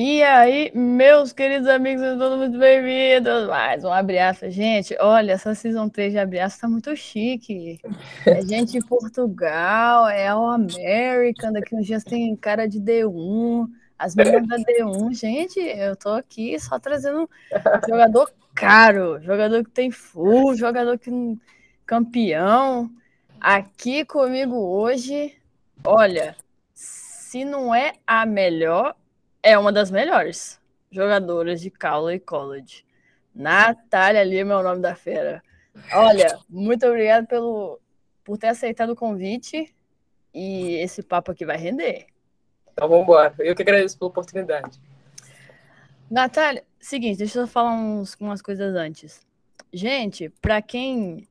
E aí, meus queridos amigos, todos muito bem-vindos. Mais um abraço, gente. Olha, essa Season 3 de abraço tá muito chique. É gente de Portugal, é o American, daqui uns dias tem cara de D1, as meninas da D1. Gente, eu tô aqui só trazendo jogador caro, jogador que tem full, jogador que campeão. Aqui comigo hoje, olha, se não é a melhor, é uma das melhores jogadoras de Cowley College. Natália Lima é o nome da fera. Olha, muito obrigado pelo, por ter aceitado o convite e esse papo aqui vai render. Então vamos embora. Eu que agradeço pela oportunidade. Natália, seguinte, deixa eu falar uns, umas coisas antes. Gente, para quem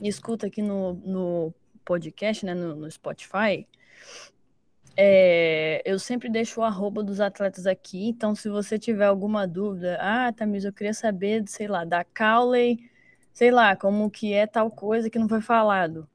escuta aqui no, no podcast, né, no, no Spotify, é, eu sempre deixo o arroba dos atletas aqui, então se você tiver alguma dúvida, ah, Tamisa, eu queria saber, sei lá, da Cowley, sei lá, como que é tal coisa que não foi falado.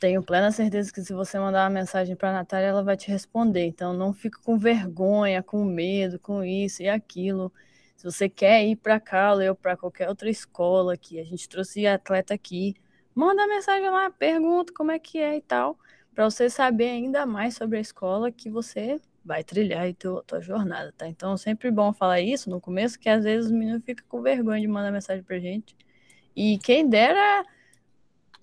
Tenho plena certeza que se você mandar uma mensagem para a Natália, ela vai te responder. Então não fique com vergonha, com medo, com isso e aquilo. Se você quer ir para Cowley ou para qualquer outra escola que a gente trouxe atleta aqui, manda mensagem lá, pergunta como é que é e tal para você saber ainda mais sobre a escola que você vai trilhar aí tua, tua jornada, tá? Então, sempre bom falar isso no começo, que às vezes os meninos ficam com vergonha de mandar mensagem pra gente. E quem dera,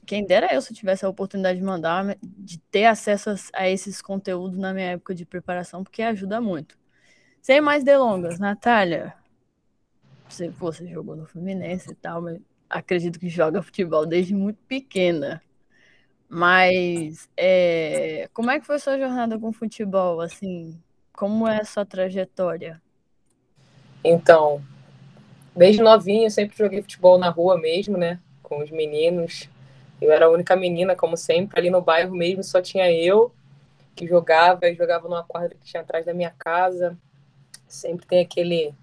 quem dera eu se tivesse a oportunidade de mandar, de ter acesso a, a esses conteúdos na minha época de preparação, porque ajuda muito. Sem mais delongas, Natália, você, você jogou no Fluminense e tal, mas acredito que joga futebol desde muito pequena. Mas é, como é que foi sua jornada com futebol? Assim, como é a sua trajetória? Então, desde novinha eu sempre joguei futebol na rua mesmo, né? Com os meninos. Eu era a única menina, como sempre, ali no bairro mesmo só tinha eu que jogava, e jogava numa quadra que tinha atrás da minha casa. Sempre tem aquele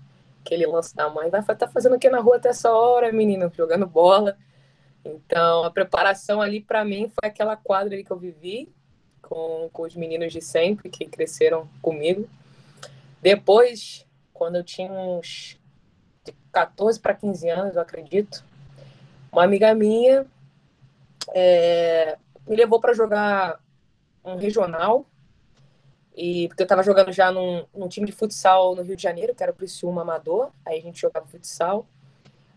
aquele lance da mãe, vai tá fazendo o que na rua até essa hora, menina? Jogando bola. Então, a preparação ali para mim foi aquela quadra ali que eu vivi com, com os meninos de sempre que cresceram comigo. Depois, quando eu tinha uns 14 para 15 anos, eu acredito, uma amiga minha é, me levou para jogar um regional e porque eu estava jogando já num, num, time de futsal no Rio de Janeiro, que era o Criciúma Amador, aí a gente jogava futsal.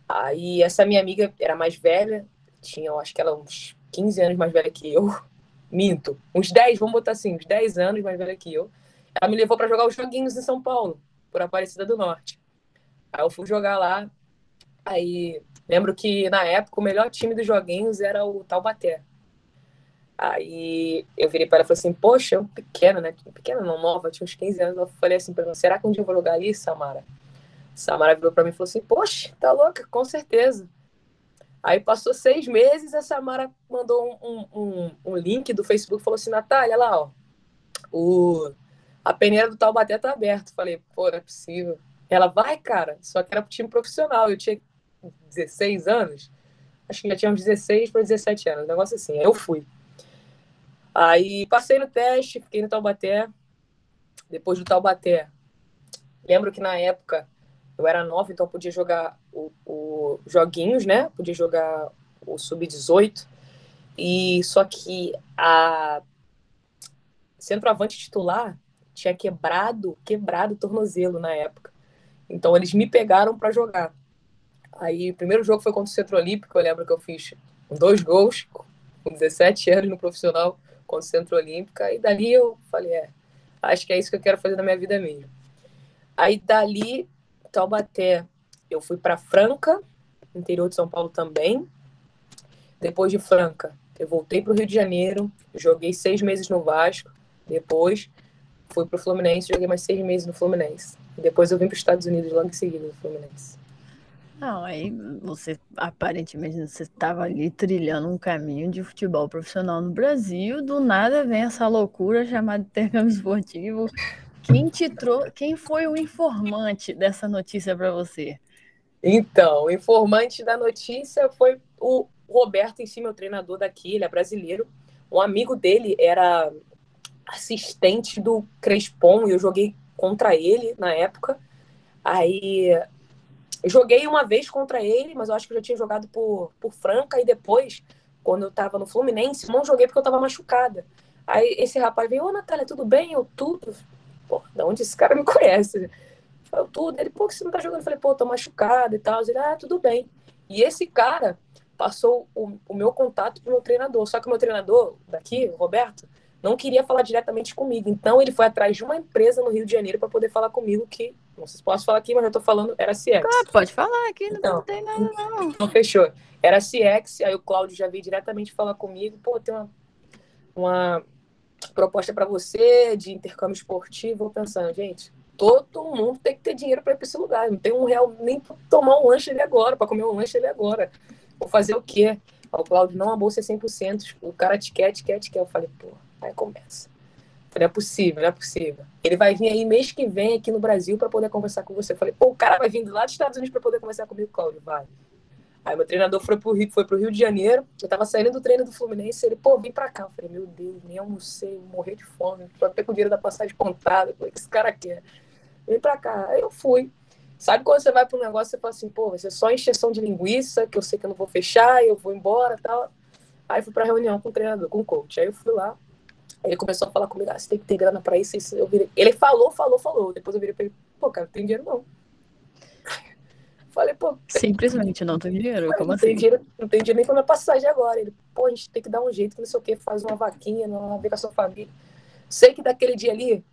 Aí essa minha amiga era mais velha, tinha, acho que ela uns 15 anos mais velha que eu. Minto, uns 10, vamos botar assim, uns 10 anos mais velha que eu. Ela me levou para jogar os joguinhos em São Paulo, por Aparecida do Norte. Aí eu fui jogar lá. Aí lembro que na época o melhor time dos joguinhos era o Taubaté. Aí eu virei para ela e falei assim: Poxa, eu pequena, né? Pequena, não nova, tinha uns 15 anos. Eu falei assim para ela: Será que um dia eu vou jogar ali, Samara? Samara virou para mim e falou assim: Poxa, tá louca, com certeza. Aí passou seis meses, a Samara mandou um, um, um link do Facebook falou assim: Natália, lá, ó, o, a peneira do Taubaté tá aberta. Falei, pô, não é possível. Ela vai, cara, só que era pro time profissional. Eu tinha 16 anos, acho que já tinha uns 16 para 17 anos, um negócio assim. Aí eu fui. Aí passei no teste, fiquei no Taubaté. Depois do Taubaté, lembro que na época eu era nova, então podia jogar o, joguinhos, né? Podia jogar o sub-18. E só que a centroavante titular tinha quebrado, quebrado o tornozelo na época. Então eles me pegaram para jogar. Aí o primeiro jogo foi contra o Centro Olímpico, eu lembro que eu fiz dois gols com 17 anos no profissional contra o Centro Olímpica e dali eu falei, é, acho que é isso que eu quero fazer na minha vida mesmo. Aí dali Taubaté, eu fui para Franca, interior de São Paulo também. Depois de Franca, eu voltei para o Rio de Janeiro, joguei seis meses no Vasco. Depois fui para o Fluminense, joguei mais seis meses no Fluminense. Depois eu vim para os Estados Unidos logo em seguida no Fluminense. Não, aí você aparentemente você estava ali trilhando um caminho de futebol profissional no Brasil, do nada vem essa loucura chamada intercâmbio esportivo quem te trou quem foi o informante dessa notícia para você? Então, o informante da notícia foi o Roberto em si, meu treinador daqui, ele é brasileiro. Um amigo dele era assistente do Crespon e eu joguei contra ele na época. Aí joguei uma vez contra ele, mas eu acho que eu já tinha jogado por, por Franca e depois, quando eu tava no Fluminense, não joguei porque eu tava machucada. Aí esse rapaz veio, ô Natália, tudo bem? Eu, tudo. Pô, da onde esse cara me conhece? Eu, tudo. Ele, pô, que você não tá jogando? Eu falei, pô, tô machucada e tal. Ele, ah, tudo bem. E esse cara passou o, o meu contato pro meu treinador. Só que o meu treinador daqui, o Roberto, não queria falar diretamente comigo. Então ele foi atrás de uma empresa no Rio de Janeiro para poder falar comigo que, não sei se posso falar aqui, mas eu tô falando, era CX. Ah, pode falar aqui, não, então, tem nada não. Não fechou. Era CX, aí o Cláudio já veio diretamente falar comigo, pô, tem uma, uma proposta para você de intercâmbio esportivo, eu pensando, gente, todo mundo tem que ter dinheiro para ir para esse lugar. Não tem um real nem para tomar um lanche ali agora, para comer um lanche ali agora. Vou fazer o quê? O Cláudio, não, a bolsa é 100%. O cara te quer, te quer, te quer. Eu falei, pô, Aí começa. Falei, é possível, não é possível. Ele vai vir aí mês que vem aqui no Brasil para poder conversar com você. falei, pô, o cara vai vir lá dos Estados Unidos para poder conversar comigo, Cláudio, vai. Aí meu treinador foi pro Rio, foi pro Rio de Janeiro. Eu tava saindo do treino do Fluminense. Ele, pô, vem pra cá. Eu falei, meu Deus, nem almocei, morrer de fome. Tô até com o dinheiro da passagem contada. O que esse cara quer? Vem pra cá. Aí eu fui. Sabe quando você vai para um negócio, você fala assim, pô, vai ser só encheção de linguiça, que eu sei que eu não vou fechar, eu vou embora tal. Aí fui pra reunião com o treinador, com o coach. Aí eu fui lá, ele começou a falar comigo, ah, você tem que ter grana pra isso, isso. Eu virei... Ele falou, falou, falou. Depois eu virei pra ele, pô, cara, não tem dinheiro não. Falei, pô. Simplesmente não tem dinheiro. Como não assim? Tem dinheiro, não tem dinheiro nem pra minha passagem agora. Ele, pô, a gente tem que dar um jeito, não sei o quê, faz uma vaquinha, não ver com a sua família. Sei que daquele dia ali,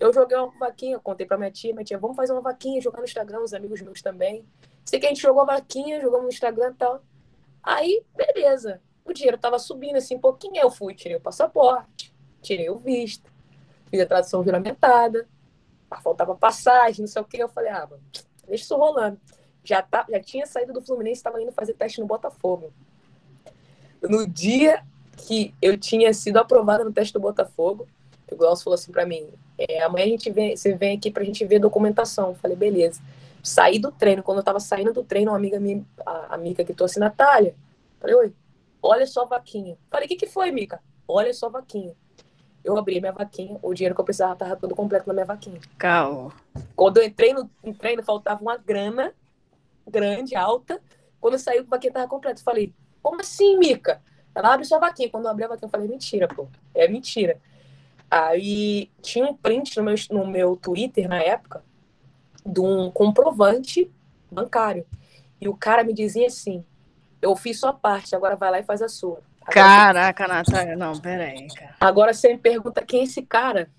eu joguei uma vaquinha, contei pra minha tia, minha tia, vamos fazer uma vaquinha, jogar no Instagram, os amigos meus também. Sei que a gente jogou a vaquinha, jogamos no Instagram e tal. Aí, beleza. O dinheiro tava subindo assim um pouquinho, eu fui, tirei o passaporte tirei o visto, fiz a tradução juramentada, faltava passagem, não sei o que. Eu falei, ah, mano, deixa isso rolando. Já, tá, já tinha saído do Fluminense, estava indo fazer teste no Botafogo. No dia que eu tinha sido aprovada no teste do Botafogo, o Glaucio falou assim para mim: é, amanhã a gente vem, você vem aqui pra gente ver documentação. Eu falei, beleza. Saí do treino, quando eu tava saindo do treino, uma amiga minha, a amiga que trouxe Natália, falei, oi, olha só a vaquinha. Falei, o que, que foi, Mica? Olha só a vaquinha eu abri minha vaquinha, o dinheiro que eu precisava estava todo completo na minha vaquinha. Calma. Quando eu entrei no, no treino, faltava uma grana grande, alta. Quando saí, a vaquinha estava completa. Eu falei, como assim, Mica? Ela abre sua vaquinha. Quando eu abri a vaquinha, eu falei, mentira, pô. É mentira. Aí tinha um print no meu, no meu Twitter na época de um comprovante bancário. E o cara me dizia assim: eu fiz sua parte, agora vai lá e faz a sua. Caraca, Natália, não, peraí, cara. Agora você me pergunta quem é esse cara?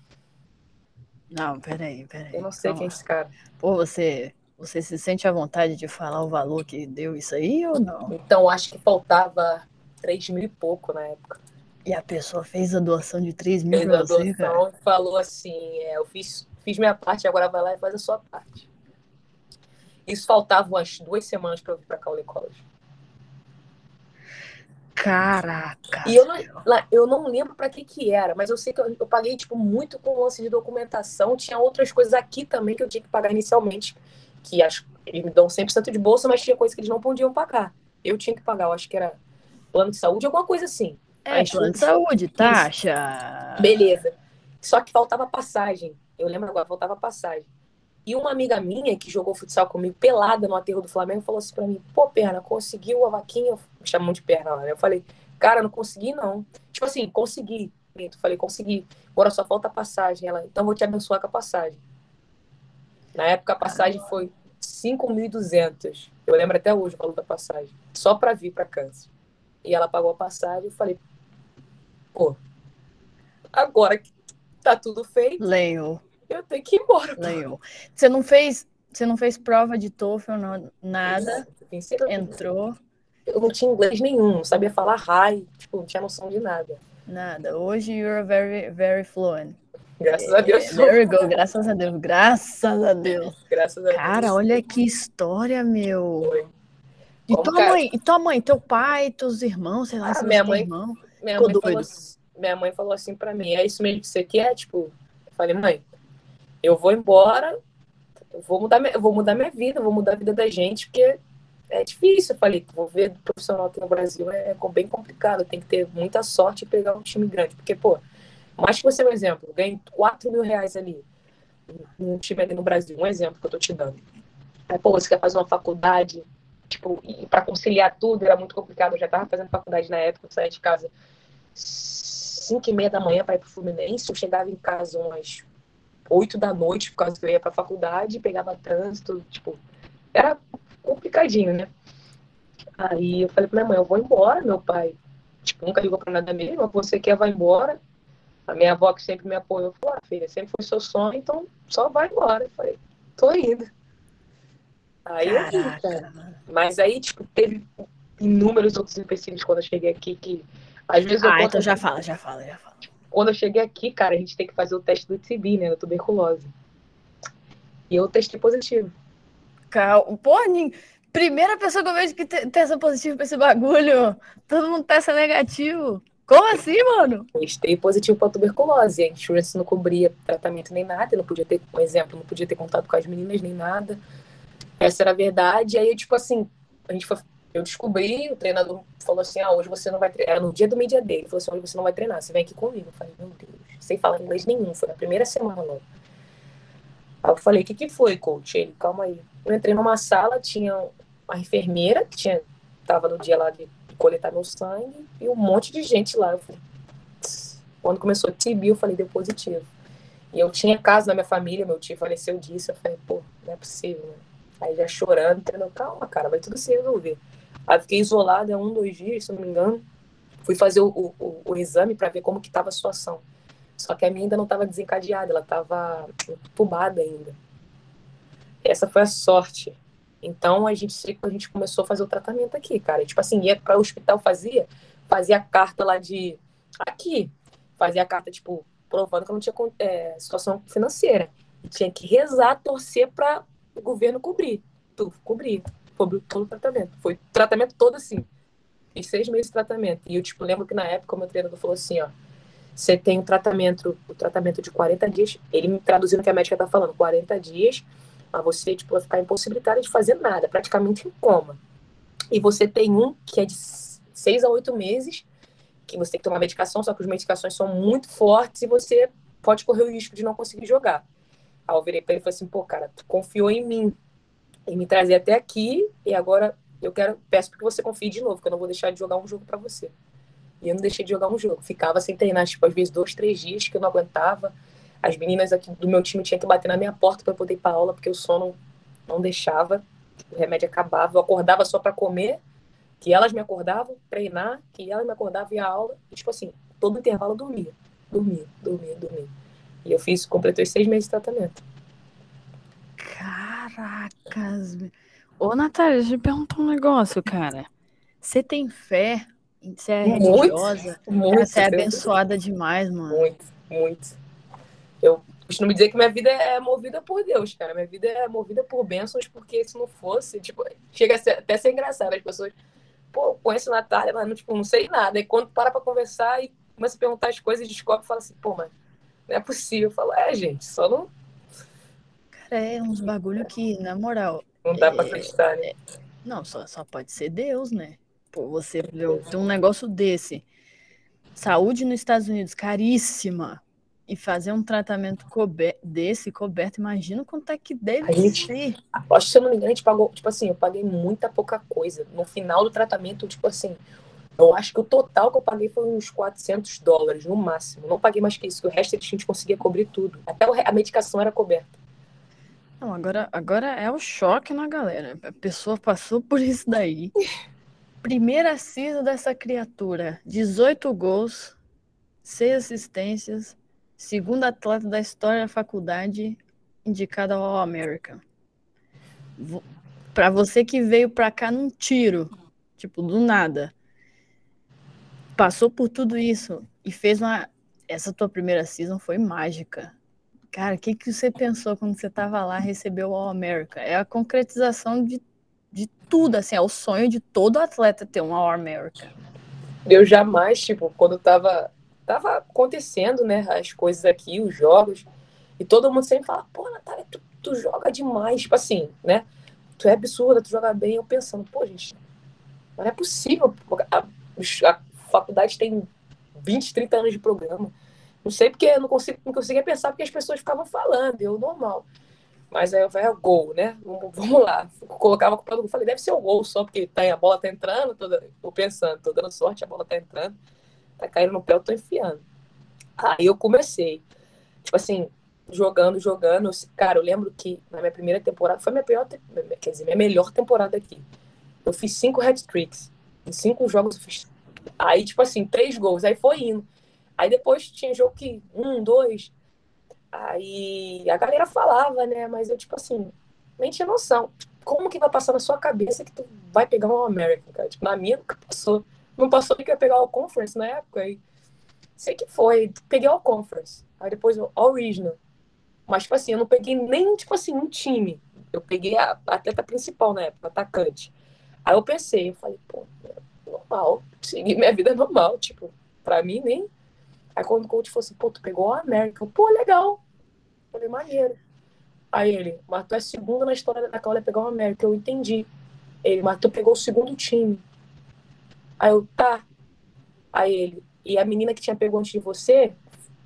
Não, peraí, peraí. Eu não sei quem é esse cara. Pô, você, você se sente à vontade de falar o valor que deu isso aí ou não? Então, acho que faltava 3 mil e pouco na época. E a pessoa fez a doação de 3 mil fez pra a você, doação cara? falou assim, é, eu fiz, fiz minha parte, agora vai lá e faz a sua parte. Isso faltava umas duas semanas para eu vir para Caule College. Caraca. E eu não, eu não lembro para que que era, mas eu sei que eu, eu, paguei tipo muito com lance de documentação. Tinha outras coisas aqui também que eu tinha que pagar inicialmente, que acho eles me dão 100% de bolsa, mas tinha coisa que eles não podiam pagar. Eu tinha que pagar, eu acho que era plano de saúde, alguma coisa assim. É, plano de saúde, taxa. Beleza. Só que faltava passagem. Eu lembro agora, faltava passagem. E uma amiga minha que jogou futsal comigo, pelada no aterro do Flamengo, falou assim pra mim: pô, perna, conseguiu a vaquinha? Me chamam de perna lá, né? Eu falei: cara, não consegui não. Tipo assim, consegui. Eu falei: consegui. Agora só falta passagem. Ela, então vou te abençoar com a passagem. Na época a passagem foi 5.200. Eu lembro até hoje o valor da passagem. Só pra vir pra Kansas. E ela pagou a passagem. Eu falei: pô, agora que tá tudo feito. Leio eu tenho que ir embora. Legal. Você não fez, você não fez prova de TOEFL, não, nada. Entrou. Eu não tinha inglês nenhum, não sabia falar hi, tipo, não tinha noção de nada. Nada. Hoje you're very, very fluent. Graças a Deus. É, there we go. Graças a Deus. Graças a Deus. Graças a Deus. Cara, olha que história, meu. Foi. E tua cara... mãe, e tua mãe, teu pai, teus irmãos, sei lá, ah, se minha mãe, irmão. Minha mãe, falou, assim, minha mãe falou assim pra mim, é isso mesmo que você quer? Tipo, eu falei, mãe, eu vou embora, eu vou mudar, eu vou mudar minha vida, vou mudar a vida da gente, porque é difícil. Eu falei, vou ver profissional aqui no Brasil é, é bem complicado. Tem que ter muita sorte e pegar um time grande. Porque, pô, mais que você, um exemplo, ganhe 4 mil reais ali num time ali no Brasil, um exemplo que eu tô te dando. Aí, pô, você quer fazer uma faculdade, tipo, e para conciliar tudo era muito complicado. Eu já tava fazendo faculdade na época, eu saía de casa 5 e meia da manhã para ir pro Fluminense. Eu chegava em casa umas 8 da noite, por causa que eu ia pra faculdade, pegava trânsito, tipo, era complicadinho, né? Aí eu falei pra minha mãe, eu vou embora, meu pai, tipo, nunca ligou pra nada mesmo, você quer, vai embora. A minha avó que sempre me apoiou, falou, ah, filha, sempre foi seu sonho, então só vai embora. Eu falei, tô indo. Aí Caraca. eu vim, cara. Mas aí, tipo, teve inúmeros outros empecilhos quando eu cheguei aqui que às vezes eu Ah, então já fala, já fala, já fala. Quando eu cheguei aqui, cara, a gente tem que fazer o teste do TB, né, da tuberculose. E eu testei positivo. Cal... Pô, primeira pessoa que eu vejo que testa positivo pra esse bagulho. Todo mundo testa negativo. Como assim, mano? Testei positivo para tuberculose. A insurance não cobria tratamento nem nada. não podia ter, um exemplo, não podia ter contato com as meninas nem nada. Essa era a verdade. Aí, tipo assim, a gente foi, eu descobri, o treinador falou assim: ah, hoje você não vai treinar. Era no dia do media day. Ele falou assim: hoje você não vai treinar, você vem aqui comigo. Eu falei: meu Deus, sem falar inglês nenhum. Foi na primeira semana logo. Aí eu falei: o que, que foi, coach? Ele, calma aí. Eu entrei numa sala, tinha uma enfermeira que tinha, tava no dia lá de coletar meu sangue e um monte de gente lá. Eu falei, quando começou TB, eu falei, deu positivo. E eu tinha caso na minha família, meu tio faleceu disso. Eu falei, pô, não é possível, né? Aí já chorando, entendeu? Calma, cara, vai tudo se resolver. Aí fiquei isolada um, dois dias, se não me engano. Fui fazer o, o, o exame para ver como que estava a situação. Só que a minha ainda não estava desencadeada, ela estava tubada ainda. Essa foi a sorte. Então a gente, a gente começou a fazer o tratamento aqui, cara. Tipo assim, ia para o hospital, fazia, fazia carta lá de. Aqui, fazia carta, tipo, provando que eu não tinha é, situação financeira. Tinha que rezar, torcer para o governo cobrir. Tudo, cobrir. Cobriu todo o tratamento. Foi tratamento todo assim. Fiz seis meses de tratamento. E eu, tipo, lembro que na época o meu treinador falou assim, ó. Você tem um tratamento, o tratamento de 40 dias. Ele me traduzindo o que a médica tá falando, 40 dias a você tipo, ficar impossibilitada de fazer nada, praticamente em coma. E você tem um que é de seis a oito meses, que você tem que tomar medicação, só que as medicações são muito fortes e você pode correr o risco de não conseguir jogar. Aí eu virei para ele e falei assim, pô, cara, tu confiou em mim e me trazer até aqui e agora eu quero, peço que você confie de novo, que eu não vou deixar de jogar um jogo para você. E eu não deixei de jogar um jogo. Ficava sem treinar, tipo, às vezes dois, três dias que eu não aguentava. As meninas aqui do meu time tinham que bater na minha porta para poder ir para aula, porque o sono não deixava, o remédio acabava. Eu acordava só para comer, que elas me acordavam, treinar, que elas me acordavam e a aula. E, tipo assim, todo intervalo eu dormia. Dormia, dormia, dormia. E eu fiz, completei seis meses de tratamento. Caracas! Ô, Natália, deixa eu perguntar um negócio, cara. Você tem fé? Você é religiosa? Muito, você é abençoada demais, mano. Muito, muito. Eu costumo dizer que minha vida é movida por Deus, cara. Minha vida é movida por bênçãos, porque se não fosse, tipo, chega a ser, até a ser engraçado. As pessoas, pô, conheço a Natália, mas não, tipo, não sei nada. E quando para pra conversar e começa a perguntar as coisas, descobre e fala assim, pô, mas não é possível. Eu falo, é, gente, só não. Cara, é uns bagulho que, na moral. Não dá é, pra acreditar, né? Não, só, só pode ser Deus, né? Pô, você viu um negócio desse. Saúde nos Estados Unidos, caríssima e fazer um tratamento cober desse coberto, imagina quanto é que deve a gente, ser. Acho que se eu não me engano, a gente pagou, tipo assim, eu paguei muita pouca coisa. No final do tratamento, tipo assim, eu acho que o total que eu paguei foi uns 400 dólares, no máximo. Não paguei mais que isso, que o resto a gente conseguia cobrir tudo. Até a medicação era coberta. Não, agora, agora é o choque na galera. A pessoa passou por isso daí. Primeira season dessa criatura: 18 gols, 6 assistências, Segundo atleta da história da faculdade indicada ao American. Para você que veio para cá num tiro, tipo, do nada, passou por tudo isso e fez uma. Essa tua primeira season foi mágica. Cara, o que, que você pensou quando você tava lá recebeu o All America? É a concretização de, de tudo, assim, é o sonho de todo atleta ter um All America. Eu jamais, tipo, quando tava tava acontecendo, né, as coisas aqui, os jogos, e todo mundo sempre fala, pô, Natália, tu, tu joga demais, tipo assim, né? tu é absurda, tu joga bem. Eu pensando, pô, gente, não é possível. A, a faculdade tem 20, 30 anos de programa. Não sei porque eu não, consigo, não conseguia pensar porque as pessoas ficavam falando, eu normal. Mas aí eu falei, é gol, né? Vamos lá. Eu colocava a gol. Falei, deve ser o gol só, porque tá, a bola tá entrando, tô, tô pensando, tô dando sorte, a bola tá entrando, tá caindo no pé, eu tô enfiando. Aí eu comecei. Tipo assim, jogando, jogando. Cara, eu lembro que na minha primeira temporada, foi minha pior, quer dizer, minha melhor temporada aqui. Eu fiz cinco hat-tricks. Em cinco jogos eu fiz. Aí, tipo assim, três gols. Aí foi indo. Aí depois tinha jogo que um, dois. Aí a galera falava, né? Mas eu, tipo assim, nem tinha noção. Como que vai passar na sua cabeça que tu vai pegar um American, cara? Tipo, na minha nunca passou. Não passou que ia pegar o Conference na época. Aí, sei que foi. Peguei o Conference. Aí depois o Original. Mas, tipo assim, eu não peguei nem, tipo assim, um time. Eu peguei a, atleta principal na época, atacante. Aí eu pensei, eu falei, pô, normal. Seguir minha vida normal. Tipo, pra mim nem Aí quando o coach falou assim, pô, tu pegou a América. Eu, pô, legal. Falei, maneiro. Aí ele, mas tu é segunda na história da Cláudia pegar o América. Eu entendi. Ele, mas tu pegou o segundo time. Aí eu, tá. Aí ele, e a menina que tinha pegado antes de você,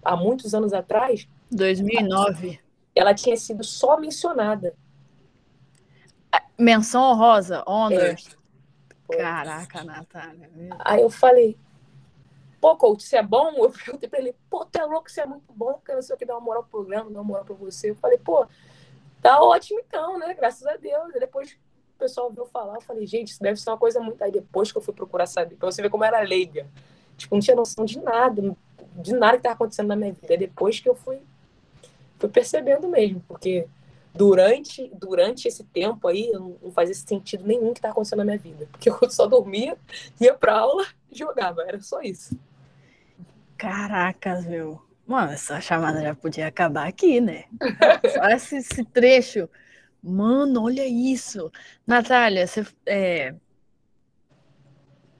há muitos anos atrás. 2009. Ela tinha sido só mencionada. Menção honrosa, honors. É. Caraca, Natália. Aí eu falei, pô, coach, você é bom? Eu perguntei pra ele, pô, tu é louco, você é muito bom, porque não sei o que, dá uma moral pro programa, dá uma moral pra você. Eu falei, pô, tá ótimo então, né? Graças a Deus. E depois o pessoal ouviu falar, eu falei, gente, isso deve ser uma coisa muito. Aí depois que eu fui procurar saber, pra você ver como era leiga. Tipo, não tinha noção de nada, de nada que tava acontecendo na minha vida. É depois que eu fui, fui percebendo mesmo, porque durante, durante esse tempo aí, não fazia sentido nenhum que estava acontecendo na minha vida. Porque eu só dormia, ia pra aula e jogava. Era só isso. Caracas, meu. Mano, essa chamada já podia acabar aqui, né? Só esse, esse trecho. Mano, olha isso. Natália, você, é,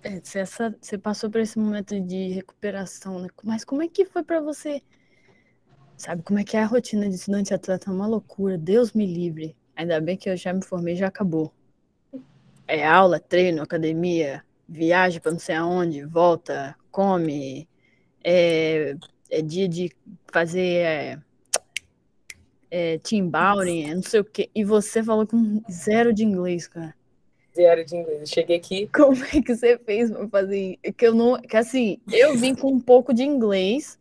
é, você, essa, você passou por esse momento de recuperação, né? Mas como é que foi para você? Sabe como é que é a rotina de estudante atleta? É uma loucura. Deus me livre. Ainda bem que eu já me formei já acabou. É aula, treino, academia, viagem para não sei aonde, volta, come, é, é dia de fazer é, é, team não sei o que. E você falou com zero de inglês, cara. Zero de inglês. Eu cheguei aqui. Como é que você fez para fazer? Que eu não, que assim, eu vim com um pouco de inglês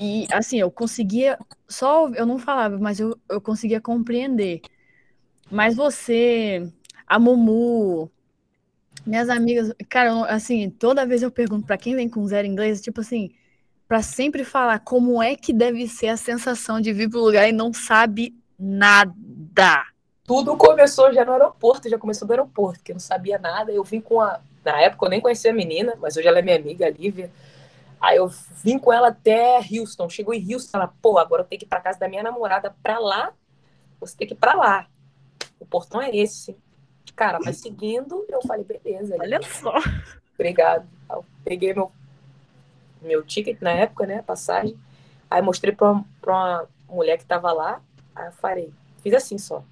e assim eu conseguia só eu não falava, mas eu, eu conseguia compreender. Mas você, a Mumu, minhas amigas, cara, assim, toda vez eu pergunto para quem vem com zero inglês, tipo assim, para sempre falar como é que deve ser a sensação de vir pro lugar e não sabe nada. Tudo começou já no aeroporto, já começou do aeroporto, que eu não sabia nada. Eu vim com a. Na época eu nem conhecia a menina, mas hoje ela é minha amiga, a Lívia. Aí eu vim com ela até Houston. Chegou em Houston, ela, pô, agora eu tenho que ir pra casa da minha namorada pra lá. Você tem que ir pra lá. O portão é esse. Cara, mas seguindo, eu falei, beleza. Olha só. Obrigado. Eu peguei meu, meu ticket na época, né? Passagem. Aí mostrei pra pra uma mulher que tava lá. Aí eu falei, fiz assim só.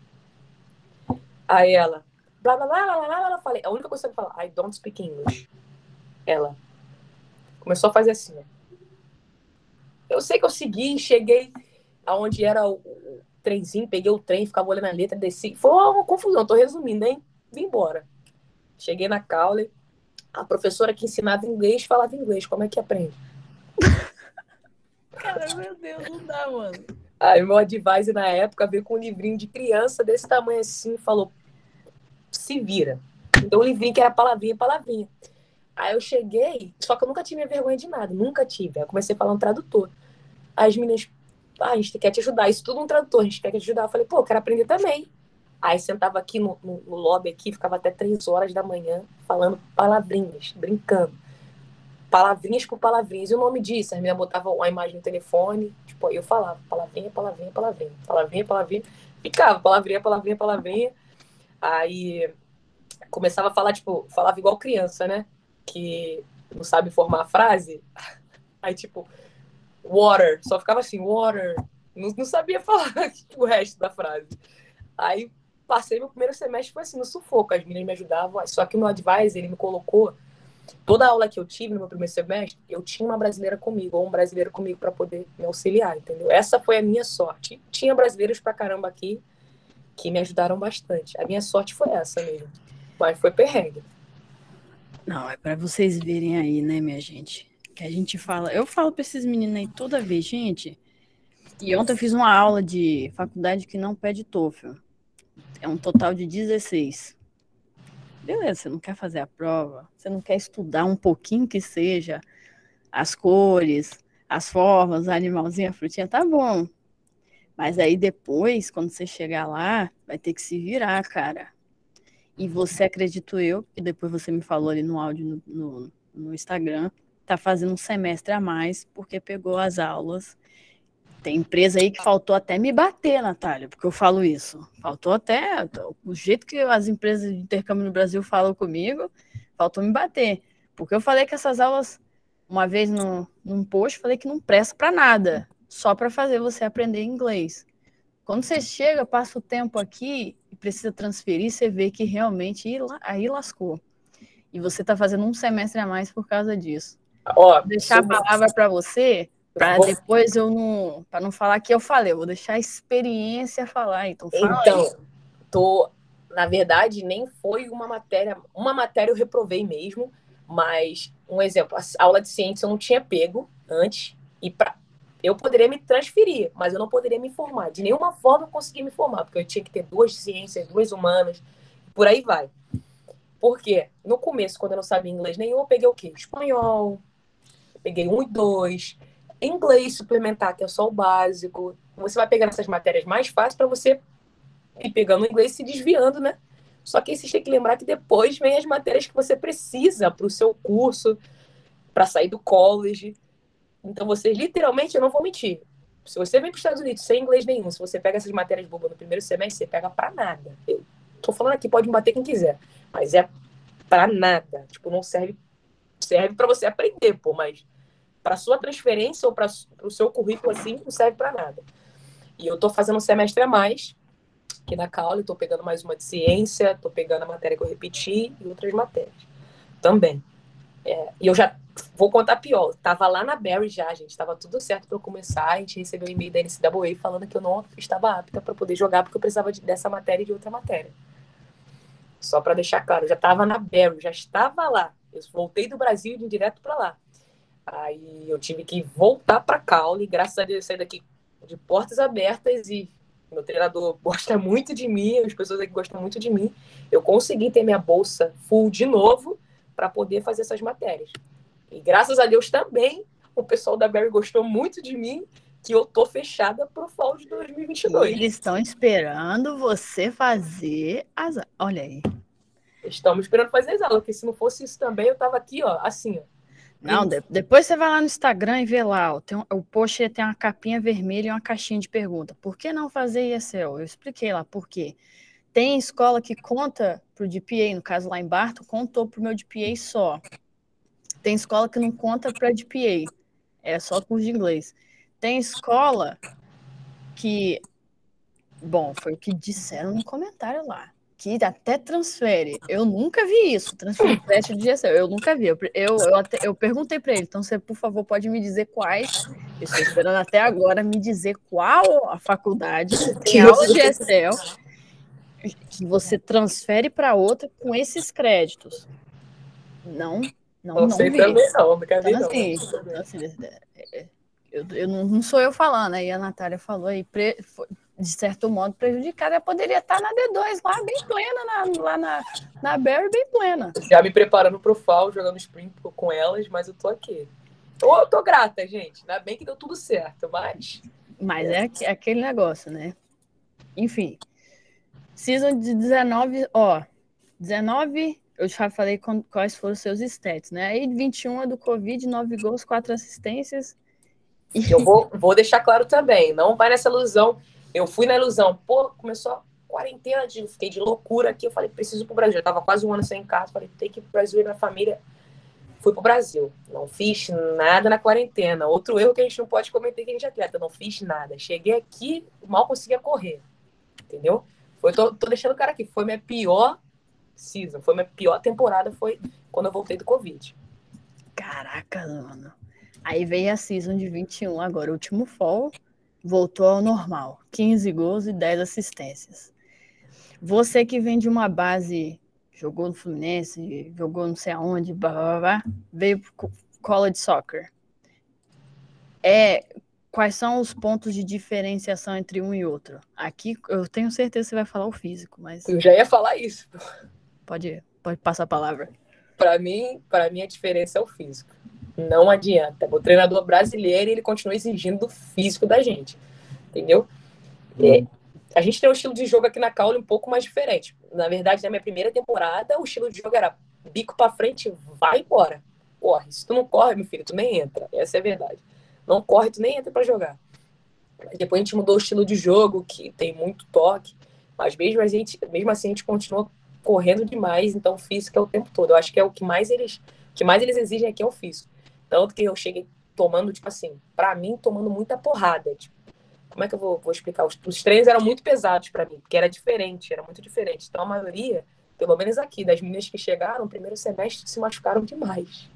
Aí ela, blá blá blá blá blá blá. Falei, a única coisa que eu falar, I don't speak English. Ela começou a fazer assim? Eu sei que eu segui, cheguei aonde era o, o trenzinho, peguei o trem, ficava olhando a letra, desci. Foi uma confusão, tô resumindo, hein? Vim embora. Cheguei na Cowley, a professora que ensinava inglês falava inglês. Como é que aprende? Cara, meu Deus, não dá, mano. Aí meu advisor na época veio com um livrinho de criança desse tamanho assim e falou: se vira. Então o livrinho que era palavrinha, palavrinha. Aí eu cheguei, só que eu nunca tive vergonha de nada, nunca tive. Aí eu comecei a falar um tradutor. Aí as meninas, ah, a gente quer te ajudar, isso tudo um tradutor, a gente quer te ajudar. Eu falei, pô, eu quero aprender também. Aí sentava aqui no, no, no lobby aqui, ficava até três horas da manhã falando palavrinhas, brincando. Palavrinhas por palavrinhas. E o nome disso, a minha botava uma imagem no telefone, tipo, eu falava palavrinha, palavrinha, palavrinha, palavrinha, palavrinha, ficava palavrinha, palavrinha, palavrinha. Aí começava a falar, tipo, falava igual criança, né? Que não sabe formar a frase. Aí, tipo, water, só ficava assim, water. Não, não sabia falar tipo, o resto da frase. Aí passei meu primeiro semestre foi assim, no sufoco. As meninas me ajudavam, só que o meu advisor, ele me colocou toda aula que eu tive no meu primeiro semestre, eu tinha uma brasileira comigo, ou um brasileiro comigo para poder me auxiliar, entendeu? Essa foi a minha sorte. Tinha brasileiros pra caramba aqui que me ajudaram bastante. A minha sorte foi essa mesmo. Mas foi perrengue. Não, é para vocês verem aí, né, minha gente? Que a gente fala. Eu falo para esses meninos aí toda vez, gente. E ontem eu fiz uma aula de faculdade que não pede TOEFL. É um total de 16. Beleza, você não quer fazer a prova, você não quer estudar um pouquinho que seja as cores, as formas, a animalzinho, a frutinha, tá bom. Mas aí depois, quando você chegar lá, vai ter que se virar, cara. E você, acredito eu, que depois você me falou ali no áudio no, no, no Instagram, tá fazendo um semestre a mais porque pegou as aulas tem empresa aí que faltou até me bater, Natália, porque eu falo isso. Faltou até. O jeito que as empresas de intercâmbio no Brasil falam comigo, faltou me bater. Porque eu falei que essas aulas, uma vez no, num post, falei que não presta para nada, só para fazer você aprender inglês. Quando você chega, passa o tempo aqui e precisa transferir, você vê que realmente aí lascou. E você está fazendo um semestre a mais por causa disso. Ó, deixar a palavra para você Para vou... depois eu não. Para não falar que eu falei, eu vou deixar a experiência falar. Então, fala então aí. tô. Na verdade, nem foi uma matéria. Uma matéria eu reprovei mesmo, mas, um exemplo, a aula de ciência eu não tinha pego antes, e pra, eu poderia me transferir, mas eu não poderia me formar. De nenhuma forma eu consegui me formar, porque eu tinha que ter duas ciências, duas humanas, por aí vai. Por quê? No começo, quando eu não sabia inglês nenhum, eu peguei o quê? Espanhol, peguei um e dois, inglês suplementar, que é só o básico. Você vai pegando essas matérias mais fáceis para você ir pegando o inglês e se desviando, né? Só que vocês têm que lembrar que depois vem as matérias que você precisa para o seu curso, para sair do college. Então, vocês literalmente, eu não vou mentir. Se você vem para os Estados Unidos sem inglês nenhum, se você pega essas matérias bobas no primeiro semestre, você pega para nada. Eu tô falando aqui, pode bater quem quiser, mas é para nada. Tipo, não serve serve para você aprender, pô, mas para sua transferência ou para o seu currículo assim não serve para nada. E eu estou fazendo um semestre a mais aqui na Caule, estou pegando mais uma de ciência, estou pegando a matéria que eu repeti e outras matérias também. É, e eu já vou contar pior, tava lá na Barry já, gente, estava tudo certo para eu começar, a gente recebeu um e-mail da NCAA falando que eu não estava apta para poder jogar porque eu precisava de, dessa matéria e de outra matéria. Só para deixar claro, eu já estava na Barry, já estava lá. Eu voltei do Brasil e vim direto para lá. Aí eu tive que voltar para Caule, graças a Deus sair daqui de portas abertas e meu treinador gosta muito de mim, as pessoas aqui gostam muito de mim. Eu consegui ter minha bolsa full de novo para poder fazer essas matérias. E graças a Deus também o pessoal da Barry gostou muito de mim, que eu tô fechada pro Fall de 2022. Eles estão esperando você fazer as, olha aí. Estamos esperando fazer as aulas, porque se não fosse isso também eu tava aqui, ó, assim, ó não, de, depois você vai lá no Instagram e vê lá, ó, tem um, o post tem uma capinha vermelha e uma caixinha de pergunta. Por que não fazer ESL? Eu expliquei lá por quê. Tem escola que conta para o DPA, no caso lá em Barto, contou para o meu DPA só. Tem escola que não conta para DPA, é só curso de inglês. Tem escola que, bom, foi o que disseram no comentário lá que até transfere. Eu nunca vi isso, transferir crédito de gestão. Eu nunca vi. Eu, eu, eu, até, eu perguntei para ele, então você, por favor, pode me dizer quais. Eu estou esperando até agora me dizer qual a faculdade que tem aula de Excel que você transfere para outra com esses créditos. Não, não, não, não sei vi. também não, nunca vi então, assim, não. Assim, é, é, eu, eu não, não, sou eu falando, aí a Natália falou aí, pre, foi, de certo modo, prejudicada. Ela poderia estar na D2 lá, bem plena, na, lá na, na Barry, bem plena. Já me preparando para o FAO, jogando sprint com elas, mas eu tô aqui. Tô, eu tô grata, gente. Ainda bem que deu tudo certo, mas. Mas é, é aquele negócio, né? Enfim. Season de 19, ó. 19, eu já falei quais foram os seus stats, né? Aí 21 é do Covid, 9 gols, 4 assistências. Eu vou, vou deixar claro também, não vai nessa ilusão eu fui na ilusão, pô, começou a quarentena, de, fiquei de loucura aqui. Eu falei, preciso pro Brasil. Eu tava quase um ano sem casa, falei, tem que ir pro Brasil e minha família. Fui pro Brasil. Não fiz nada na quarentena. Outro erro que a gente não pode cometer que a gente é atleta. Não fiz nada. Cheguei aqui, mal conseguia correr. Entendeu? Foi, tô, tô deixando o cara aqui. Foi minha pior season. Foi minha pior temporada. Foi quando eu voltei do Covid. Caraca, mano. Aí veio a season de 21 agora. O último fall voltou ao normal. 15 gols e 10 assistências. Você que vem de uma base, jogou no Fluminense, jogou não sei aonde, blá, blá, blá, veio pro college soccer. É, quais são os pontos de diferenciação entre um e outro? Aqui eu tenho certeza que você vai falar o físico, mas. Eu já ia falar isso. Pode, pode passar a palavra. Para mim, para mim a diferença é o físico. Não adianta. O treinador brasileiro ele continua exigindo o físico da gente, entendeu? É, a gente tem um estilo de jogo aqui na Caule um pouco mais diferente. Na verdade, na minha primeira temporada, o estilo de jogo era bico para frente, vai embora. Corre. Se tu não corre, meu filho, tu nem entra. Essa é a verdade. Não corre, tu nem entra para jogar. Depois a gente mudou o estilo de jogo, que tem muito toque, mas mesmo, a gente, mesmo assim a gente continua correndo demais, então físico é o tempo todo. Eu acho que é o que mais eles, que mais eles exigem aqui é o físico. Tanto que eu cheguei tomando, tipo assim, para mim, tomando muita porrada. Tipo, como é que eu vou, vou explicar? Os, os treinos eram muito pesados para mim, porque era diferente, era muito diferente. Então a maioria, pelo menos aqui, das meninas que chegaram, no primeiro semestre se machucaram demais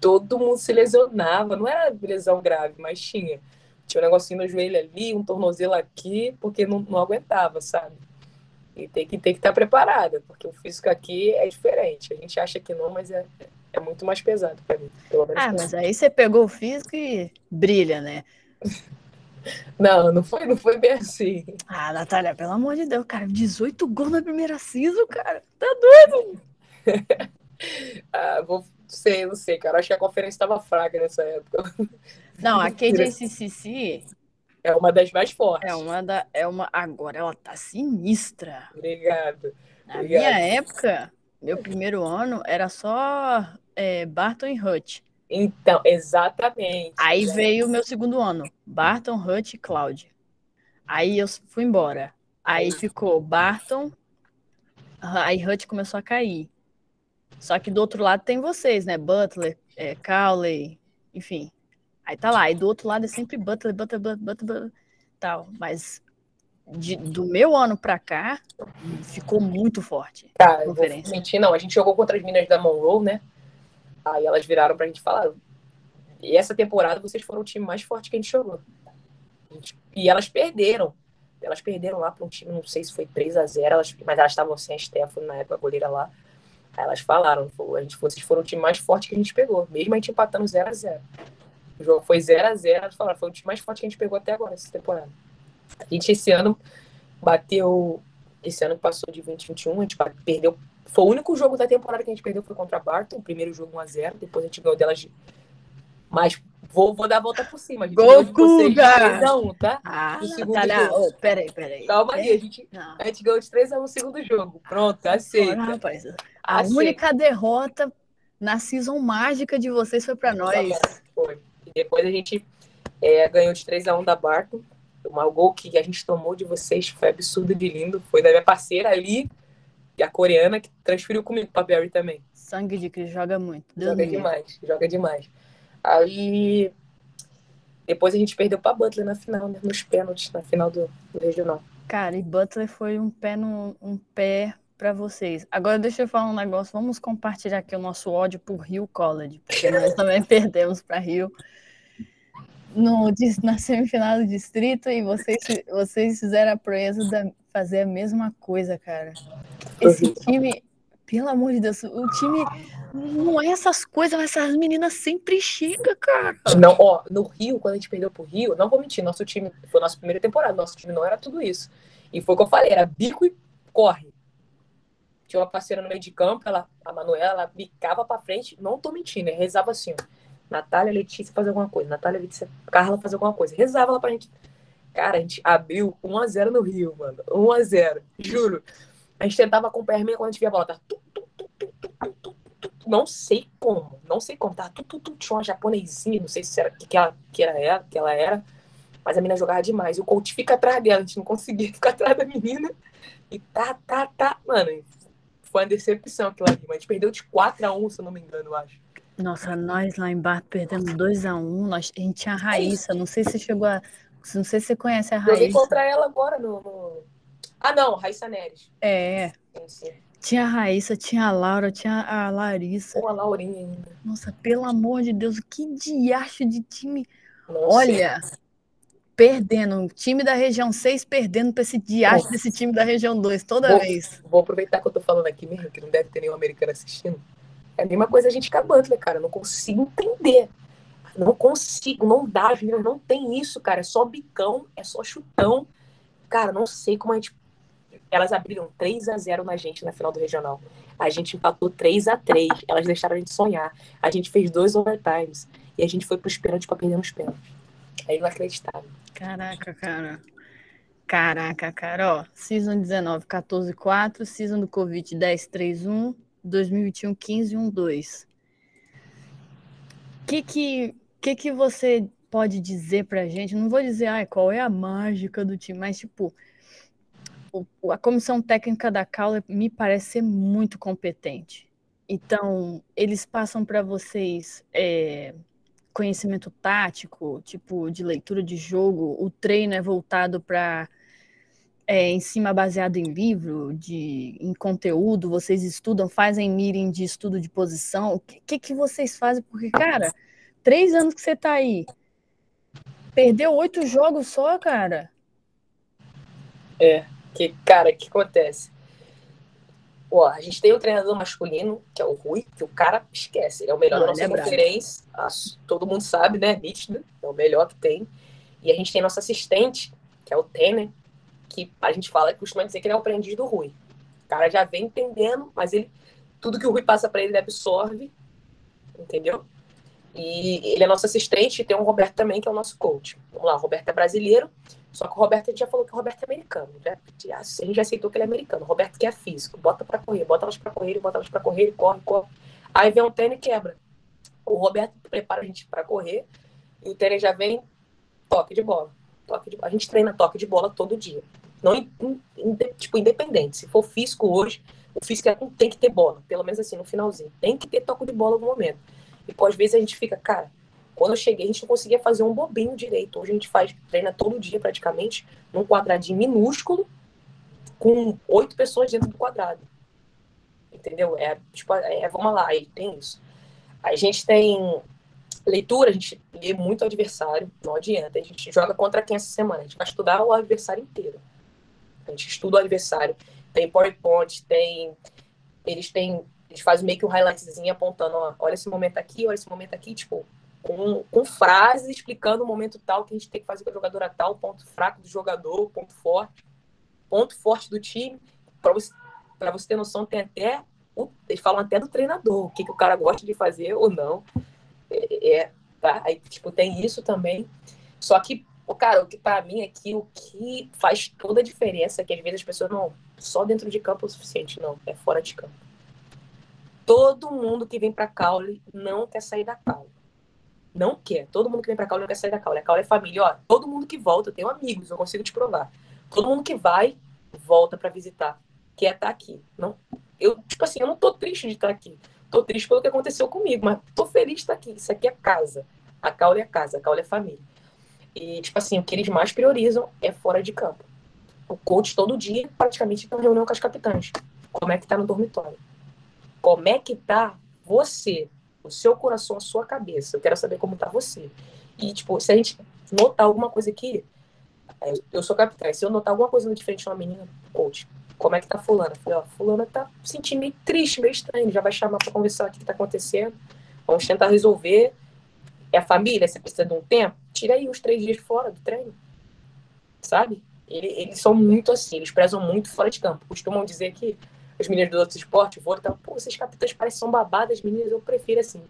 todo mundo se lesionava. Não era lesão grave, mas tinha. Tinha um negocinho no joelho ali, um tornozelo aqui, porque não, não aguentava, sabe? E tem que tem que estar preparada, porque o físico aqui é diferente. A gente acha que não, mas é, é muito mais pesado para mim. ah, mas aí você pegou o físico e brilha, né? Não, não foi, não foi bem assim. Ah, Natália, pelo amor de Deus, cara, 18 gols na primeira season, cara. Tá doido? ah, vou, sei, não sei, cara. Acho que a conferência estava fraca nessa época. Não, a KJCCC é uma das mais fortes. É uma da, é uma. Agora ela tá sinistra. Obrigado. Na Obrigado. minha época, meu primeiro ano era só é, Barton e Hutch. Então, exatamente. Aí veio o meu segundo ano, Barton, Hutch e Cloud. Aí eu fui embora. Aí ficou Barton, aí Hutch começou a cair. Só que do outro lado tem vocês, né? Butler, é, Cowley, enfim. Aí tá lá. E do outro lado é sempre Butler, Butler, Butler, Butler, Butler tal. Mas de, do meu ano pra cá, ficou muito forte. Tá, eu vou mentir, não. A gente jogou contra as minas da Monroe, né? Aí elas viraram pra gente falar. E essa temporada vocês foram o time mais forte que a gente jogou. E elas perderam. Elas perderam lá para um time, não sei se foi 3 a 0 elas, mas elas estavam sem a Stephanie na época, a goleira lá. Elas falaram, a gente, vocês foram o time mais forte que a gente pegou, mesmo a gente empatando 0 a 0 O jogo foi 0 a 0 elas falaram, foi o time mais forte que a gente pegou até agora, essa temporada. A gente esse ano bateu, esse ano que passou de 2021, a gente perdeu, foi o único jogo da temporada que a gente perdeu foi contra a Barton, o primeiro jogo 1 a 0 depois a gente ganhou delas de mas vou, vou dar a volta por cima. A gente Gol, de 3x1, tá? Ah, no segundo tá jogo. Oh, peraí, peraí. Calma aí, a gente, a gente ganhou de 3x1 no segundo jogo. Pronto, aceita. Olha, rapaz, a aceita. única derrota na season mágica de vocês foi para nós. Foi. E depois a gente é, ganhou de 3x1 da Barton. O gol que a gente tomou de vocês foi absurdo de lindo. Foi da minha parceira ali, a coreana, que transferiu comigo pra Barry também. Sangue de que joga muito. Deus joga demais, joga demais. Aí depois a gente perdeu para Butler na final, né? nos pênaltis, na final do, do, regional. Cara, e Butler foi um pé no, um pé para vocês. Agora deixa eu falar um negócio. Vamos compartilhar aqui o nosso ódio por Rio College, porque nós também perdemos para Rio no, na semifinal do distrito e vocês, vocês fizeram a proeza de fazer a mesma coisa, cara. Esse time pelo amor de Deus, o time não é essas coisas, mas essas meninas sempre chegam, cara. Não, ó, no Rio, quando a gente perdeu pro Rio, não vou mentir, nosso time, foi a nossa primeira temporada, nosso time não era tudo isso. E foi o que eu falei, era bico e corre. Tinha uma parceira no meio de campo, ela, a Manuela, ela bicava pra frente, não tô mentindo, rezava assim, ó. Natália, Letícia fazer alguma coisa, Natália, Letícia, Carla fazer alguma coisa. Rezava lá pra gente. Cara, a gente abriu 1x0 no Rio, mano. 1x0, juro. A gente tentava acompanhar meio quando a gente via a bola. Tá, tu, tu, tu, não sei como, não sei como. Tá, tu, tu, tu, tinha uma japonesinha, não sei se era que, que, ela, que, era que ela era, mas a menina jogava demais. E o coach fica atrás dela, a gente não conseguia ficar atrás da menina. E tá, tá, tá. Mano, foi uma decepção aquilo ali. Mas a gente perdeu de 4x1, se eu não me engano, eu acho. Nossa, nós lá embaixo perdemos 2x1. Nós, a gente tinha a Raíssa, não sei se chegou a. Não sei se você conhece a Raíssa. Joguei contra ela agora no, no Ah, não, Raíssa Neres. É. Tinha a Raíssa, tinha a Laura, tinha a Larissa. Ou a Laurinha ainda. Nossa, pelo amor de Deus, que diacho de time. Nossa. Olha, perdendo. Time da região 6 perdendo para esse diacho desse time da região 2 toda vou, vez. Vou aproveitar que eu tô falando aqui mesmo, que não deve ter nenhum americano assistindo. É a mesma coisa a gente com a Butler, cara. Eu não consigo entender. Não consigo, não dá, Júnior. Não tem isso, cara. É só bicão, é só chutão. Cara, não sei como a gente elas abriram 3 a 0 na gente na final do regional. A gente empatou 3 a 3 Elas deixaram a gente sonhar. A gente fez dois overtimes. E a gente foi pros pênaltis pra perder nos pênaltis. É inacreditável. Caraca, cara. Caraca, cara, ó. Season 19, 14, 4. Season do Covid, 10, 3, 1. 2021, 15, 1, 2. O que que, que que você pode dizer pra gente? Não vou dizer, ah, qual é a mágica do time, mas, tipo, a comissão técnica da Caule me parece ser muito competente. Então, eles passam para vocês é, conhecimento tático, tipo de leitura de jogo, o treino é voltado para é, em cima baseado em livro, de, em conteúdo, vocês estudam, fazem meeting de estudo de posição, o que, que, que vocês fazem? Porque, cara, três anos que você tá aí, perdeu oito jogos só, cara. É, que, cara, o que acontece? Ó, a gente tem o treinador masculino, que é o Rui, que o cara esquece. Ele é o melhor Não, da nossa é conferência. Todo mundo sabe, né? Nítido. É o melhor que tem. E a gente tem nosso assistente, que é o Tener, que a gente fala, costuma dizer que ele é o aprendiz do Rui. O cara já vem entendendo, mas ele tudo que o Rui passa para ele, ele absorve. Entendeu? E ele é nosso assistente e tem o Roberto também, que é o nosso coach. Vamos lá, o Roberto é brasileiro, só que o Roberto, a gente já falou que o Roberto é americano. Já, a gente já aceitou que ele é americano. O Roberto que é físico, bota para correr, bota elas para correr, bota elas para correr, ele corre, corre. Aí vem um tênis e quebra. O Roberto prepara a gente para correr e o tênis já vem toque de bola. Toque de, a gente treina toque de bola todo dia. Não, in, in, tipo, independente. Se for físico hoje, o físico é, tem que ter bola. Pelo menos assim, no finalzinho. Tem que ter toque de bola em algum momento. E pô, às vezes a gente fica, cara, quando eu cheguei, a gente não conseguia fazer um bobinho direito. Hoje a gente faz, treina todo dia praticamente, num quadradinho minúsculo, com oito pessoas dentro do quadrado. Entendeu? É, tipo, é, vamos lá, aí tem isso. A gente tem leitura, a gente lê muito o adversário, não adianta. A gente joga contra quem essa semana? A gente vai estudar o adversário inteiro. A gente estuda o adversário. Tem PowerPoint, tem. Eles têm. Eles fazem meio que um highlightzinho apontando, ó, olha esse momento aqui, olha esse momento aqui, tipo, com, com frases explicando o momento tal que a gente tem que fazer com a jogadora tal, ponto fraco do jogador, ponto forte, ponto forte do time. Para você, você ter noção, tem até. Eles falam até do treinador, o que, que o cara gosta de fazer ou não. É, é tá? Aí, tipo, tem isso também. Só que, cara, o que para mim aqui, o que faz toda a diferença é que às vezes as pessoas não. Só dentro de campo é o suficiente, não. É fora de campo. Todo mundo que vem para Caule não quer sair da Caule não quer. Todo mundo que vem pra Caule não quer sair da Caule. A Caule é família. Ó, todo mundo que volta, eu tenho amigos, eu consigo te provar. Todo mundo que vai, volta para visitar. Quer estar tá aqui. Não, eu, tipo assim, eu não tô triste de estar aqui. Tô triste pelo que aconteceu comigo, mas tô feliz de estar aqui. Isso aqui é casa. A Caule é casa, a Caule é família. E, tipo assim, o que eles mais priorizam é fora de campo. O coach todo dia, praticamente, tem uma reunião com as capitãs. Como é que tá no dormitório? Como é que tá você o seu coração, a sua cabeça. Eu quero saber como tá você. E, tipo, se a gente notar alguma coisa aqui, eu sou capitã, se eu notar alguma coisa diferente de uma menina, coach, como é que tá fulana? falei, ó, fulana tá sentindo meio triste, meio estranho, já vai chamar para conversar o que, tá acontecendo. Vamos tentar resolver. É a família, você precisa de um tempo? Tira aí os três dias fora do treino. Sabe? Eles, são muito assim, eles prezam muito fora de campo. Costumam dizer que as meninas dos outros esportes, vôlei tal, pô, essas capitãs parecem são babadas, meninas, eu prefiro assim.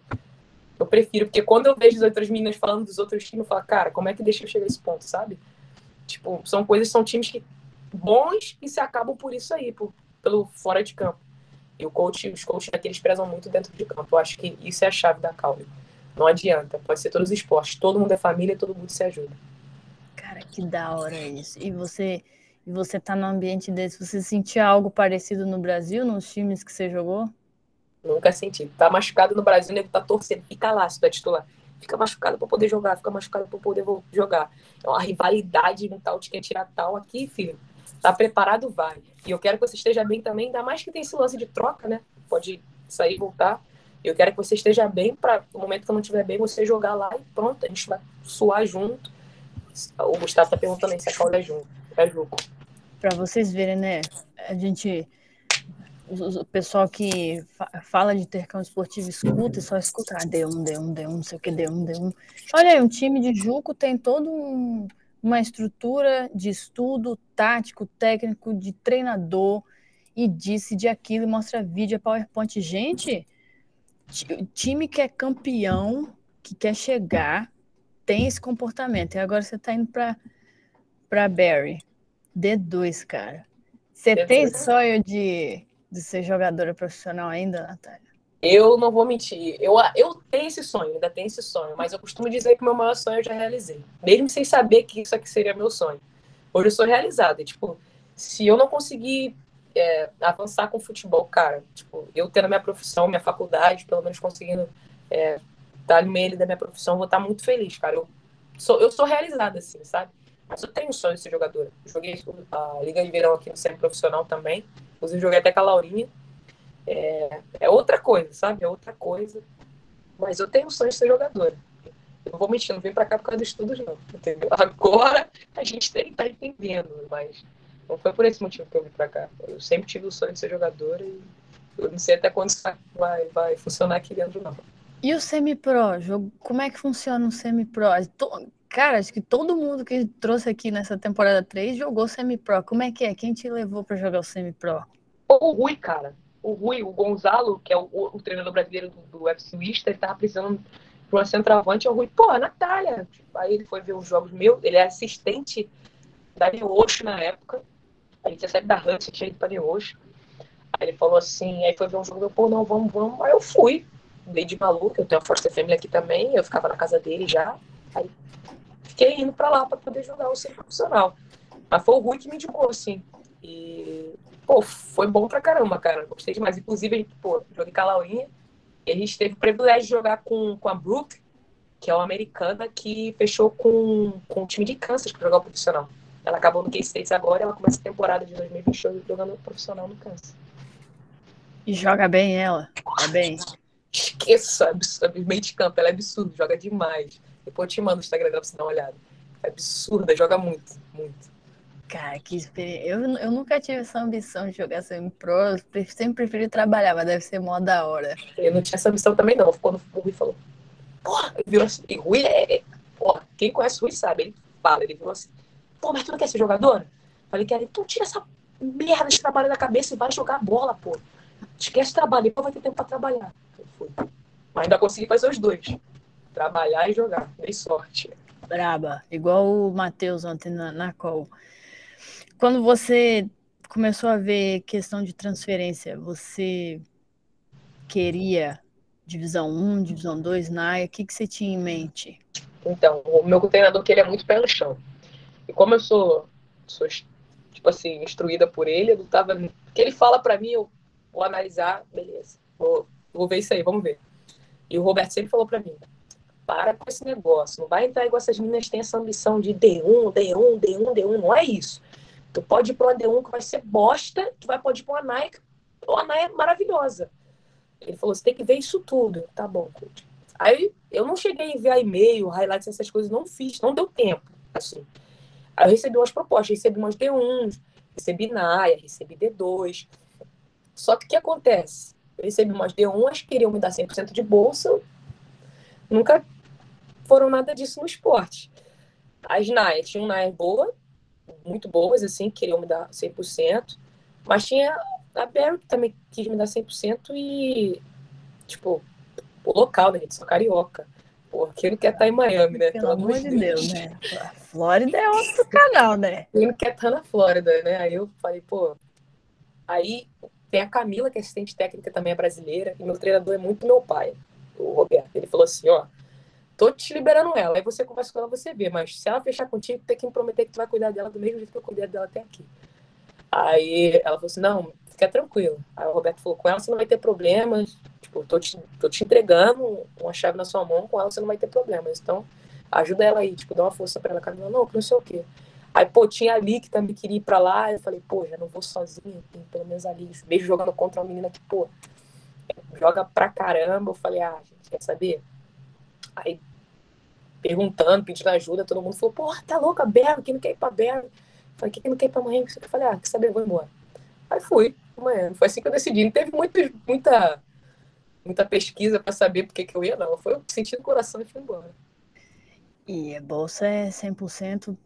Eu prefiro, porque quando eu vejo as outras meninas falando dos outros times, eu falo, cara, como é que deixa eu chegar a esse ponto, sabe? Tipo, são coisas, são times que bons e se acabam por isso aí, por, pelo fora de campo. E o coach, os coaches daqui, eles prezam muito dentro de campo. Eu acho que isso é a chave da Caule. Não adianta, pode ser todos os esportes. Todo mundo é família, todo mundo se ajuda. Cara, que da hora isso. E você e você tá num ambiente desse, você sentia algo parecido no Brasil, nos times que você jogou? Nunca senti. Tá machucado no Brasil, o nego tá torcendo, fica lá se tu é titular. Fica machucado para poder jogar, fica machucado para poder jogar. É uma rivalidade mental de quem tirar tal aqui, filho. Tá preparado, vai. E eu quero que você esteja bem também, ainda mais que tem esse lance de troca, né? Pode sair e voltar. Eu quero que você esteja bem para no momento que eu não estiver bem, você jogar lá e pronto, a gente vai suar junto. O Gustavo tá perguntando se a Cláudia é junto. É jogo. Para vocês verem, né? A gente o pessoal que fala de intercâmbio esportivo escuta e só escuta, ah, deu um, deu deu não sei o que, deu um, deu um. Olha aí, um time de Juco tem todo um, uma estrutura de estudo tático, técnico, de treinador, e disse de aquilo, e mostra vídeo, é PowerPoint. Gente, time que é campeão, que quer chegar, tem esse comportamento. E agora você está indo para Barry. D2, cara. Você tem sonho de de ser jogadora profissional ainda, Natália? Eu não vou mentir. Eu, eu tenho esse sonho, ainda tenho esse sonho, mas eu costumo dizer que meu maior sonho eu já realizei. Mesmo sem saber que isso aqui seria meu sonho. Hoje eu sou realizada. Tipo, se eu não conseguir é, avançar com futebol, cara, tipo, eu tendo a minha profissão, minha faculdade, pelo menos conseguindo é, estar no meio da minha profissão, vou estar muito feliz, cara. Eu sou, eu sou realizada, assim, sabe? Mas eu tenho sonho de ser jogadora. Joguei a Liga de Verão aqui no semi-profissional também. Inclusive, joguei até com a Laurinha. É, é outra coisa, sabe? É outra coisa. Mas eu tenho sonho de ser jogadora. Eu não vou mentir, não vim pra cá por causa dos estudos, não. Entendeu? Agora a gente tem que estar tá entendendo, mas não foi por esse motivo que eu vim pra cá. Eu sempre tive o sonho de ser jogadora e eu não sei até quando isso vai, vai funcionar aqui dentro, não. E o semi-pro? Como é que funciona o semi-pro? Cara, acho que todo mundo que trouxe aqui nessa temporada 3 jogou semi-pro. Como é que é? Quem te levou para jogar o semi-pro? O Rui, cara. O Rui, o Gonzalo, que é o, o treinador brasileiro do, do UFC Wista, ele tava precisando de uma centroavante. O Rui, pô, Natália. Aí ele foi ver os jogos meus. Ele é assistente da Neoxo na época. A gente recebe da Hudson, tinha ido pra Neoxo. Aí ele falou assim, aí foi ver um jogo, eu, pô, não, vamos, vamos. Aí eu fui. Dei de maluco, eu tenho a Força Family aqui também, eu ficava na casa dele já. Aí fiquei indo para lá para poder jogar o centro profissional. Mas foi o Rui que me indicou, assim. E, pô, foi bom pra caramba, cara. Gostei demais. Inclusive, a gente, pô, joguei com a Laurinha. E a gente teve o privilégio de jogar com, com a Brooke, que é uma americana que fechou com, com o time de Kansas para jogar o profissional. Ela acabou no K-States agora e ela começa a temporada de 2022 jogando profissional no Kansas. E joga bem ela? Joga bem. Esqueça, meio de campo, ela é absurda, joga demais. Depois eu te mando o Instagram dela pra você dar uma olhada. É absurda, joga muito, muito. Cara, que experiência. Eu, eu nunca tive essa ambição de jogar semi-pro. Sempre preferi trabalhar, mas deve ser mó da hora. Eu não tinha essa ambição também, não. Quando o Rui falou, porra, virou assim. E Rui é. Porra, quem conhece o Rui sabe. Ele fala, ele virou assim, pô, mas tu não quer ser jogador? Falei, quero. Então tira essa merda de trabalho da cabeça e vai jogar bola, pô. Esquece trabalho, depois vai ter tempo pra trabalhar. Mas ainda consegui fazer os dois trabalhar e jogar. Dei sorte. Braba, igual o Matheus ontem na, na call. Quando você começou a ver questão de transferência, você queria divisão 1, divisão 2 na área? O que, que você tinha em mente? Então, o meu treinador queria muito pé no chão. E como eu sou, sou tipo assim, instruída por ele, eu tava. O que ele fala para mim, eu vou analisar, beleza. Vou, vou ver isso aí, vamos ver. E o Roberto sempre falou para mim: para com esse negócio. Não vai entrar igual essas meninas têm essa ambição de D1, D1, D1, D1. Não é isso. Tu pode ir para uma D1 que vai ser bosta, tu vai pode ir para uma Nike, uma Nike é maravilhosa. Ele falou, você tem que ver isso tudo. Tá bom, coach. Aí eu não cheguei a enviar e-mail, highlights, essas coisas, não fiz, não deu tempo, assim. Aí eu recebi umas propostas, recebi umas D1, recebi NAIA, recebi D2. Só que o que acontece? Eu recebi umas D1, as queriam me dar 100% de bolsa, nunca foram nada disso no esporte. As Nayas tinham Nayas boa, muito boas, assim, queriam me dar 100%, mas tinha a Barry que também quis me dar 100% e, tipo, o local, né, gente? Sou carioca. Pô, quem não quer estar em Miami, né? Pelo, Pelo amor de Deus, Deus, né? A Flórida é outro canal, né? Quem não quer estar na Flórida, né? Aí eu falei, pô. Aí tem a Camila, que é assistente técnica também é brasileira, e meu treinador é muito meu pai, o Roberto. Ele falou assim: ó, tô te liberando ela. Aí você conversa com ela, você vê. Mas se ela fechar contigo, tem que me prometer que tu vai cuidar dela do mesmo jeito que eu cuidei dela até aqui. Aí ela falou assim, não, fica tranquilo. Aí o Roberto falou, com ela você não vai ter problemas. Tipo, tô te, tô te entregando uma chave na sua mão, com ela você não vai ter problemas. Então, ajuda ela aí, tipo, dá uma força pra ela. Ela não, não sei o quê. Aí, pô, tinha ali que também queria ir pra lá. Eu falei, pô, já não vou sozinha, tem pelo menos ali. Mesmo jogando contra uma menina que, pô, joga pra caramba. Eu falei, ah, gente, quer saber? Aí, perguntando, pedindo ajuda, todo mundo falou, pô, tá louca, Berro, quem não quer ir pra Berro? Falei, quem não quer ir pra Miami? Eu falei, ah, quer saber, vou embora. Aí fui, amanhã. Foi assim que eu decidi. Não teve muito, muita, muita pesquisa para saber por que, que eu ia, não. Foi eu senti no coração e fui embora. E a bolsa é 100%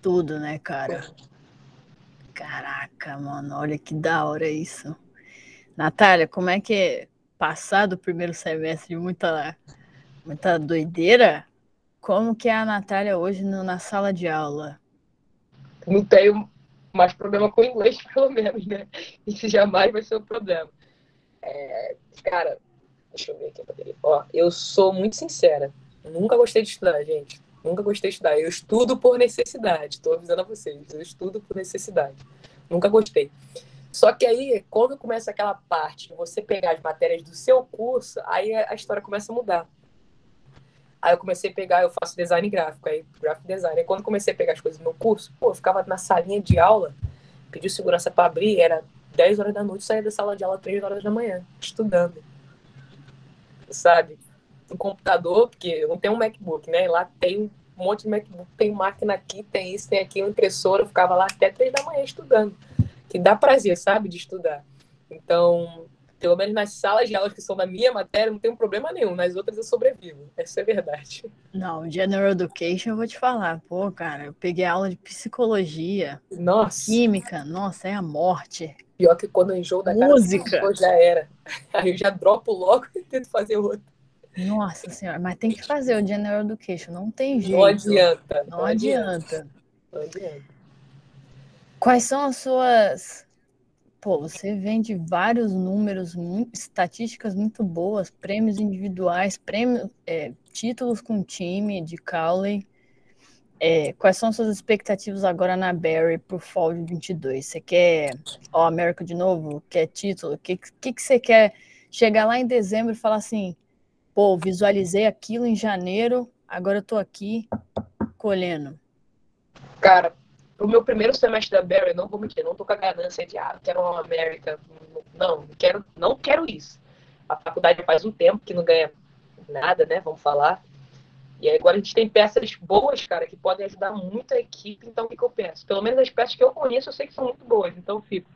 tudo, né, cara? Caraca, mano, olha que da hora isso. Natália, como é que é passar do primeiro semestre de muita, muita doideira? Como que é a Natália hoje no, na sala de aula? Não tenho mais problema com inglês, pelo menos, né? Isso jamais vai ser um problema. É, cara, deixa eu ver aqui. Ó, eu sou muito sincera. Nunca gostei de estudar, gente. Nunca gostei de estudar. Eu estudo por necessidade. Estou avisando a vocês. Eu estudo por necessidade. Nunca gostei. Só que aí, quando começa aquela parte de você pegar as matérias do seu curso, aí a história começa a mudar. Aí eu comecei a pegar, eu faço design gráfico, aí graphic design. Aí quando comecei a pegar as coisas do meu curso, pô, eu ficava na salinha de aula, pedi segurança para abrir, era 10 horas da noite, saía da sala de aula 3 horas da manhã, estudando. Sabe? Um computador, porque eu não tenho um MacBook, né? Lá tem um monte de MacBook, tem máquina aqui, tem isso, tem aquilo, impressora, eu ficava lá até 3 da manhã estudando. Que dá prazer, sabe, de estudar. Então, pelo menos nas salas de aulas que são da minha matéria, não tem um problema nenhum. Nas outras eu sobrevivo. Essa é verdade. Não, General Education eu vou te falar. Pô, cara, eu peguei aula de psicologia. Nossa. Química. Nossa, é a morte. Pior que quando eu enjoo da Música. cara, já era. Aí eu já dropo logo e tento fazer outro. Nossa senhora, mas tem que fazer o General Education, não tem jeito. Não adianta. Não, não adianta. adianta. Não adianta. Quais são as suas Pô, você vende vários números, muito, estatísticas muito boas, prêmios individuais, prêmios, é, títulos com time de Cowley. É, quais são suas expectativas agora na Barry pro Fall de 22? Você quer ó, América de novo? Quer título? O que, que, que você quer chegar lá em dezembro e falar assim, pô, visualizei aquilo em janeiro, agora eu tô aqui colhendo? Cara, o meu primeiro semestre da Barry, não vou mentir, não tô com a ganância de, ah, quero uma América. Não, quero, não quero isso. A faculdade faz um tempo que não ganha nada, né? Vamos falar. E agora a gente tem peças boas, cara, que podem ajudar muito a equipe. Então, o que, que eu penso? Pelo menos as peças que eu conheço, eu sei que são muito boas. Então, eu fico.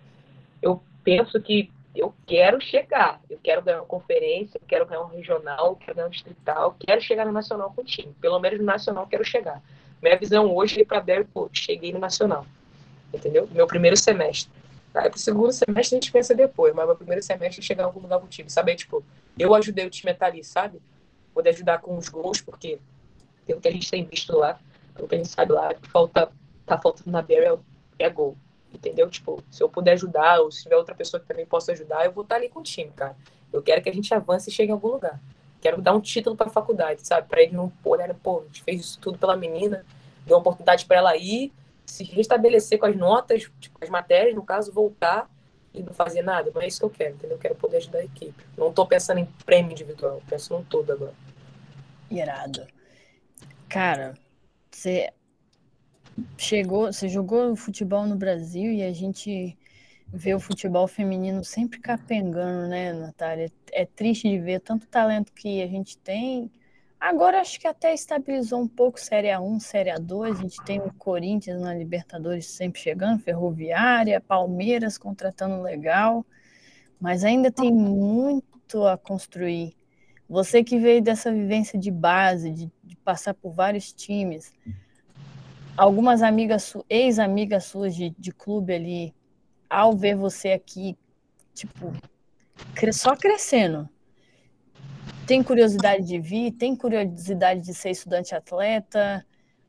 Eu penso que eu quero chegar. Eu quero ganhar uma conferência, eu quero ganhar um regional, eu quero ganhar um distrital, quero chegar no nacional com o time. Pelo menos no nacional eu quero chegar. Minha visão hoje é para Barry, pô, cheguei no Nacional. Entendeu? Meu primeiro semestre. Aí pro segundo semestre a gente pensa depois, mas meu primeiro semestre chegar em algum lugar com o time. Saber, tipo, eu ajudei o time a estar ali, sabe? Poder ajudar com os gols, porque pelo que a gente tem visto lá, pelo que a gente sabe lá, que falta, tá faltando na Barry é, é gol. Entendeu? Tipo, se eu puder ajudar, ou se tiver outra pessoa que também possa ajudar, eu vou estar ali com o time, cara. Eu quero que a gente avance e chegue em algum lugar. Quero dar um título para a faculdade, sabe? Para eles não olharem, pô, a gente fez isso tudo pela menina, deu uma oportunidade para ela ir, se restabelecer com as notas, tipo, as matérias, no caso, voltar e não fazer nada. Não é isso que eu quero, entendeu? Eu quero poder ajudar a equipe. Não estou pensando em prêmio individual, penso no todo agora. Irado. Cara, você chegou, você jogou futebol no Brasil e a gente ver o futebol feminino sempre capengando, né, Natália? É triste de ver tanto talento que a gente tem. Agora acho que até estabilizou um pouco Série A1, Série A2. A gente tem o Corinthians na Libertadores sempre chegando, Ferroviária, Palmeiras contratando legal, mas ainda tem muito a construir. Você que veio dessa vivência de base, de, de passar por vários times, algumas amigas, ex-amigas suas de, de clube ali, ao ver você aqui, tipo, só crescendo, tem curiosidade de vir? Tem curiosidade de ser estudante atleta?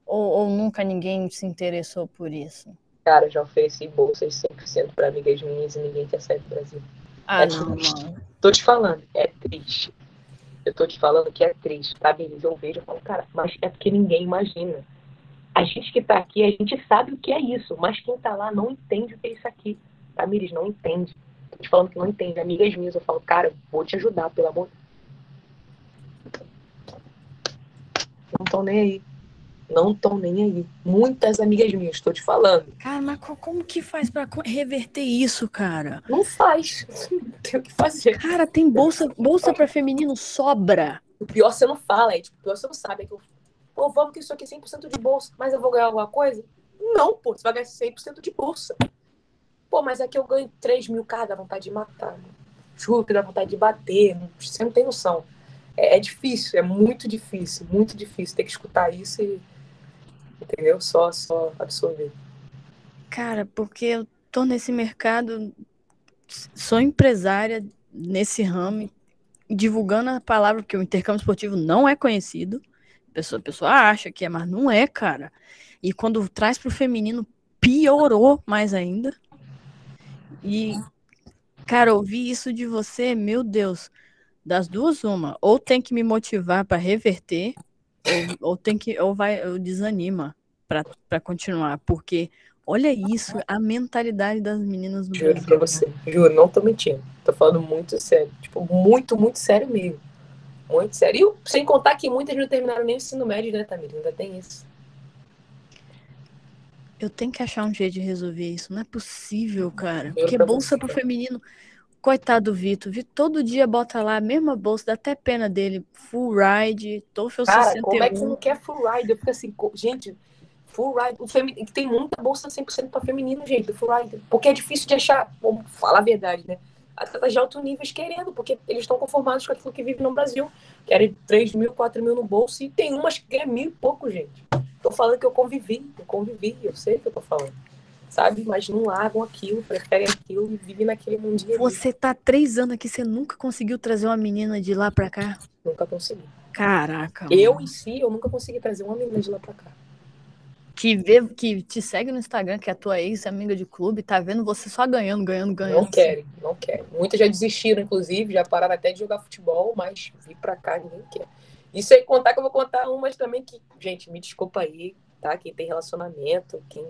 Ou, ou nunca ninguém se interessou por isso? Cara, já ofereci bolsas 100% para amigas minhas e ninguém quer sair do Brasil. Ah, é não, mano. Tô te falando, é triste. Eu tô te falando que é triste, tá, beleza? Eu vejo e falo, cara, mas é porque ninguém imagina. A gente que tá aqui, a gente sabe o que é isso, mas quem tá lá não entende o que é isso aqui. Tamires, não entende. Tô te falando que não entende. Amigas minhas, eu falo, cara, vou te ajudar, pelo amor. Não estão nem aí. Não estão nem aí. Muitas amigas minhas, estou te falando. Cara, mas como que faz para reverter isso, cara? Não faz. Não tem o que fazer. Cara, tem bolsa, bolsa para feminino sobra. O pior você não fala, é tipo, o pior você não sabe. É que eu, pô, vamos que isso aqui é 100% de bolsa, mas eu vou ganhar alguma coisa? Não, pô, você vai ganhar 100% de bolsa. Pô, mas aqui eu ganho 3 mil, cara, dá vontade de matar. Juro que dá vontade de bater. Você não tem noção. É, é difícil, é muito difícil, muito difícil ter que escutar isso e entendeu? Só, só absorver. Cara, porque eu tô nesse mercado, sou empresária nesse ramo, divulgando a palavra, porque o intercâmbio esportivo não é conhecido. A pessoa, a pessoa acha que é, mas não é, cara. E quando traz pro feminino, piorou mais ainda. E, cara, ouvir isso de você, meu Deus, das duas, uma. Ou tem que me motivar para reverter, ou, ou tem que, ou vai, ou desanima para continuar, porque olha isso, a mentalidade das meninas do Juro Brasil. pra você, juro, não tô mentindo. Tô falando muito sério, tipo, muito, muito sério mesmo. Muito sério. E sem contar que muitas não terminaram nem o ensino médio, né, Tamir? Ainda tem isso. Eu tenho que achar um jeito de resolver isso. Não é possível, cara. Porque bolsa pro feminino. Coitado do Vitor. Vitor todo dia bota lá a mesma bolsa, dá até pena dele. Full ride, TOEFL Cara, 61. como é que não quer full ride? Eu fico assim, gente, full ride, o feminino, tem muita bolsa 100% para feminino, gente, full ride. Porque é difícil de achar, vamos falar a verdade, né? Atletas de alto nível querendo, porque eles estão conformados com aquilo que vive no Brasil. Querem 3 mil, 4 mil no bolso, e tem umas que ganham mil e pouco, gente. Tô falando que eu convivi, eu convivi, eu sei o que eu tô falando sabe? Mas não largam aquilo, preferem aquilo e vivem naquele mundinho. Você tá três anos aqui, você nunca conseguiu trazer uma menina de lá pra cá? Nunca consegui. Caraca. Eu mano. em si, eu nunca consegui trazer uma menina de lá pra cá. Que, vê, que te segue no Instagram, que é a tua ex-amiga de clube, tá vendo você só ganhando, ganhando, ganhando. Não querem, não querem. Muitas já desistiram, inclusive, já pararam até de jogar futebol, mas vir pra cá ninguém quer. Isso aí contar que eu vou contar umas também que, gente, me desculpa aí, tá? Quem tem relacionamento, quem.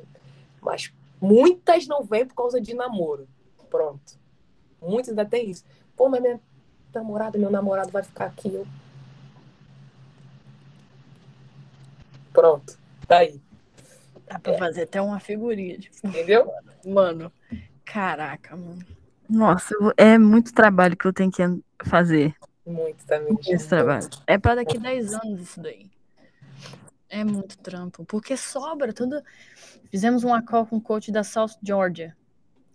Mas Muitas não vêm por causa de namoro. Pronto. Muitas ainda tem isso. Pô, mas minha namorada, meu namorado vai ficar aqui. Eu... Pronto. Tá aí. Dá pra é. fazer até uma figurinha. Tipo, Entendeu? Mano, caraca, mano. Nossa, é muito trabalho que eu tenho que fazer. Muito também. Esse trabalho. É pra daqui 10 anos isso daí. É muito trampo. Porque sobra tudo. Fizemos uma call com o coach da South Georgia.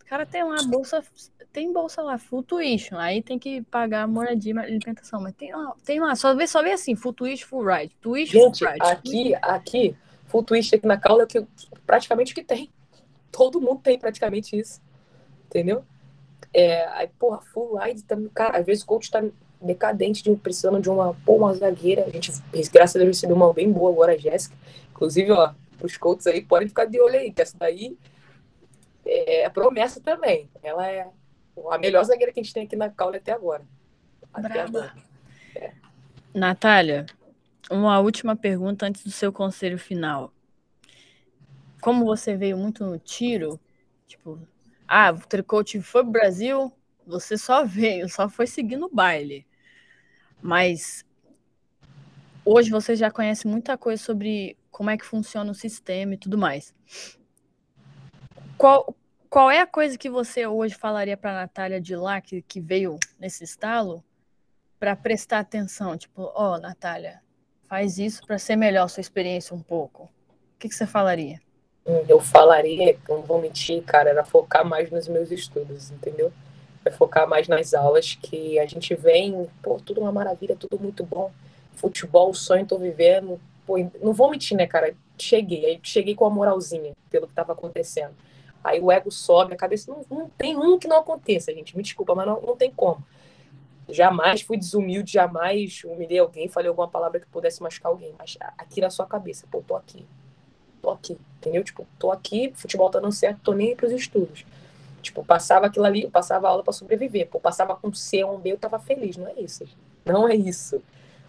O cara tem lá bolsa, tem bolsa lá, full tuition. Aí tem que pagar moradia e alimentação. Mas tem lá, tem lá, só vê, só vê assim, full tuition, full ride. Tuition, Gente, full ride. aqui, aqui, full tuition aqui na Caula é que praticamente o que tem. Todo mundo tem praticamente isso. Entendeu? É, aí, porra, full ride também, cara, às vezes o coach tá decadente, de, precisando de uma, pô, uma zagueira. A gente, graças a Deus, recebeu uma bem boa agora, a Jéssica. Inclusive, ó, os Colts aí podem ficar de olho aí, que essa daí é promessa também. Ela é a melhor zagueira que a gente tem aqui na Caule até agora. Até agora. É. Natália, uma última pergunta antes do seu conselho final. Como você veio muito no tiro, tipo, ah, o Tricote foi pro Brasil, você só veio, só foi seguindo o baile. Mas hoje você já conhece muita coisa sobre como é que funciona o sistema e tudo mais. Qual, qual é a coisa que você hoje falaria para a Natália de lá, que, que veio nesse estalo, para prestar atenção? Tipo, ó, oh, Natália, faz isso para ser melhor sua experiência um pouco. O que, que você falaria? Hum, eu falaria, não vou mentir, cara, era focar mais nos meus estudos, entendeu? Vai focar mais nas aulas, que a gente vem, pô, tudo uma maravilha, tudo muito bom. Futebol, sonho, tô vivendo. Pô, não vou mentir, né, cara? Cheguei, cheguei com a moralzinha pelo que tava acontecendo. Aí o ego sobe, a cabeça. Não, não tem um que não aconteça, gente. Me desculpa, mas não, não tem como. Jamais fui desumilde, jamais humilhei alguém, falei alguma palavra que pudesse machucar alguém. Mas aqui na sua cabeça, pô, tô aqui. Tô aqui, entendeu? Tipo, tô aqui, futebol tá dando certo, tô nem aí pros estudos. Tipo, passava aquilo ali, eu passava aula para sobreviver. Pô, passava com C, um B, eu tava feliz. Não é isso. Não é isso.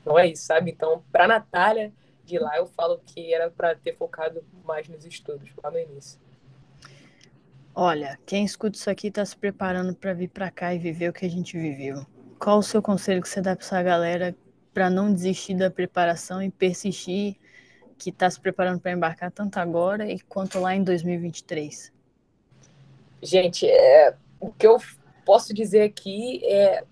Não é isso, sabe? Então, pra Natália, de lá, eu falo que era para ter focado mais nos estudos, lá no início. Olha, quem escuta isso aqui tá se preparando para vir para cá e viver o que a gente viveu. Qual o seu conselho que você dá para essa galera para não desistir da preparação e persistir que está se preparando para embarcar tanto agora e quanto lá em 2023? Gente, é, o que eu posso dizer aqui é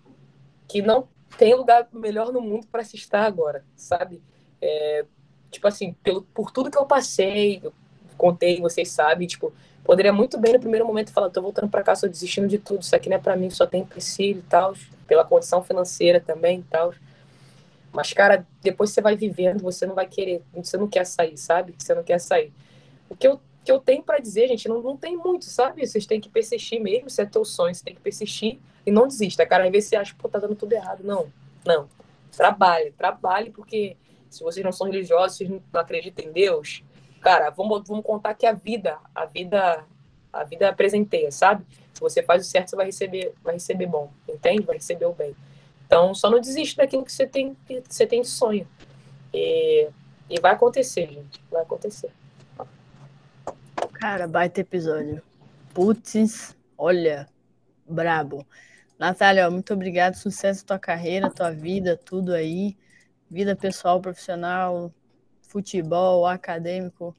que não tem lugar melhor no mundo para se estar agora, sabe? É, tipo assim, pelo, por tudo que eu passei, eu contei, vocês sabem, tipo, poderia muito bem no primeiro momento falar, tô voltando para cá, sou desistindo de tudo, isso aqui não é para mim, só tem empecilho e tal, pela condição financeira também e tal. Mas, cara, depois você vai vivendo, você não vai querer, você não quer sair, sabe? Você não quer sair. O que eu, que eu tenho para dizer, gente, não, não tem muito, sabe? Vocês têm que persistir mesmo, se é teu sonho, você tem que persistir e não desista, cara. Às vezes você acha, pô, tá dando tudo errado. Não, não. Trabalhe, trabalhe, porque se vocês não são religiosos, vocês não acreditam em Deus, cara, vamos, vamos contar que a vida, a vida, a vida presenteia, sabe? Se você faz o certo, você vai receber, vai receber bom, entende? Vai receber o bem. Então, só não desiste daquilo que você tem, que você tem sonho. E, e vai acontecer, gente. Vai acontecer. Cara, baita episódio. Putz, olha, brabo. Natália, muito obrigado. Sucesso tua carreira, tua vida, tudo aí. Vida pessoal, profissional, futebol, acadêmico.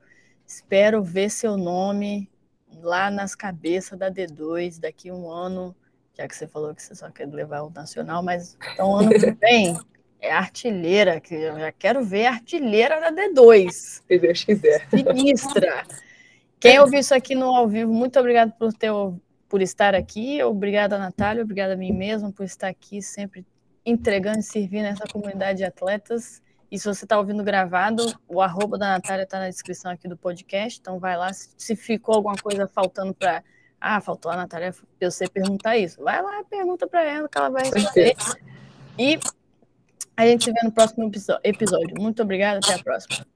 Espero ver seu nome lá nas cabeças da D2 daqui a um ano já que você falou que você só quer levar o nacional, mas então ano que vem é artilheira, que eu já quero ver artilheira da D2. Se Deus quiser. Sinistra. Quem ouviu isso aqui no ao vivo, muito obrigado por ter por estar aqui. Obrigada, Natália. Obrigada a mim mesmo por estar aqui, sempre entregando e servindo essa comunidade de atletas. E se você está ouvindo gravado, o arroba da Natália está na descrição aqui do podcast. Então vai lá. Se ficou alguma coisa faltando para ah, faltou a Natália eu sei perguntar isso. Vai lá, pergunta para ela que ela vai responder. E a gente se vê no próximo episódio. Muito obrigada, até a próxima.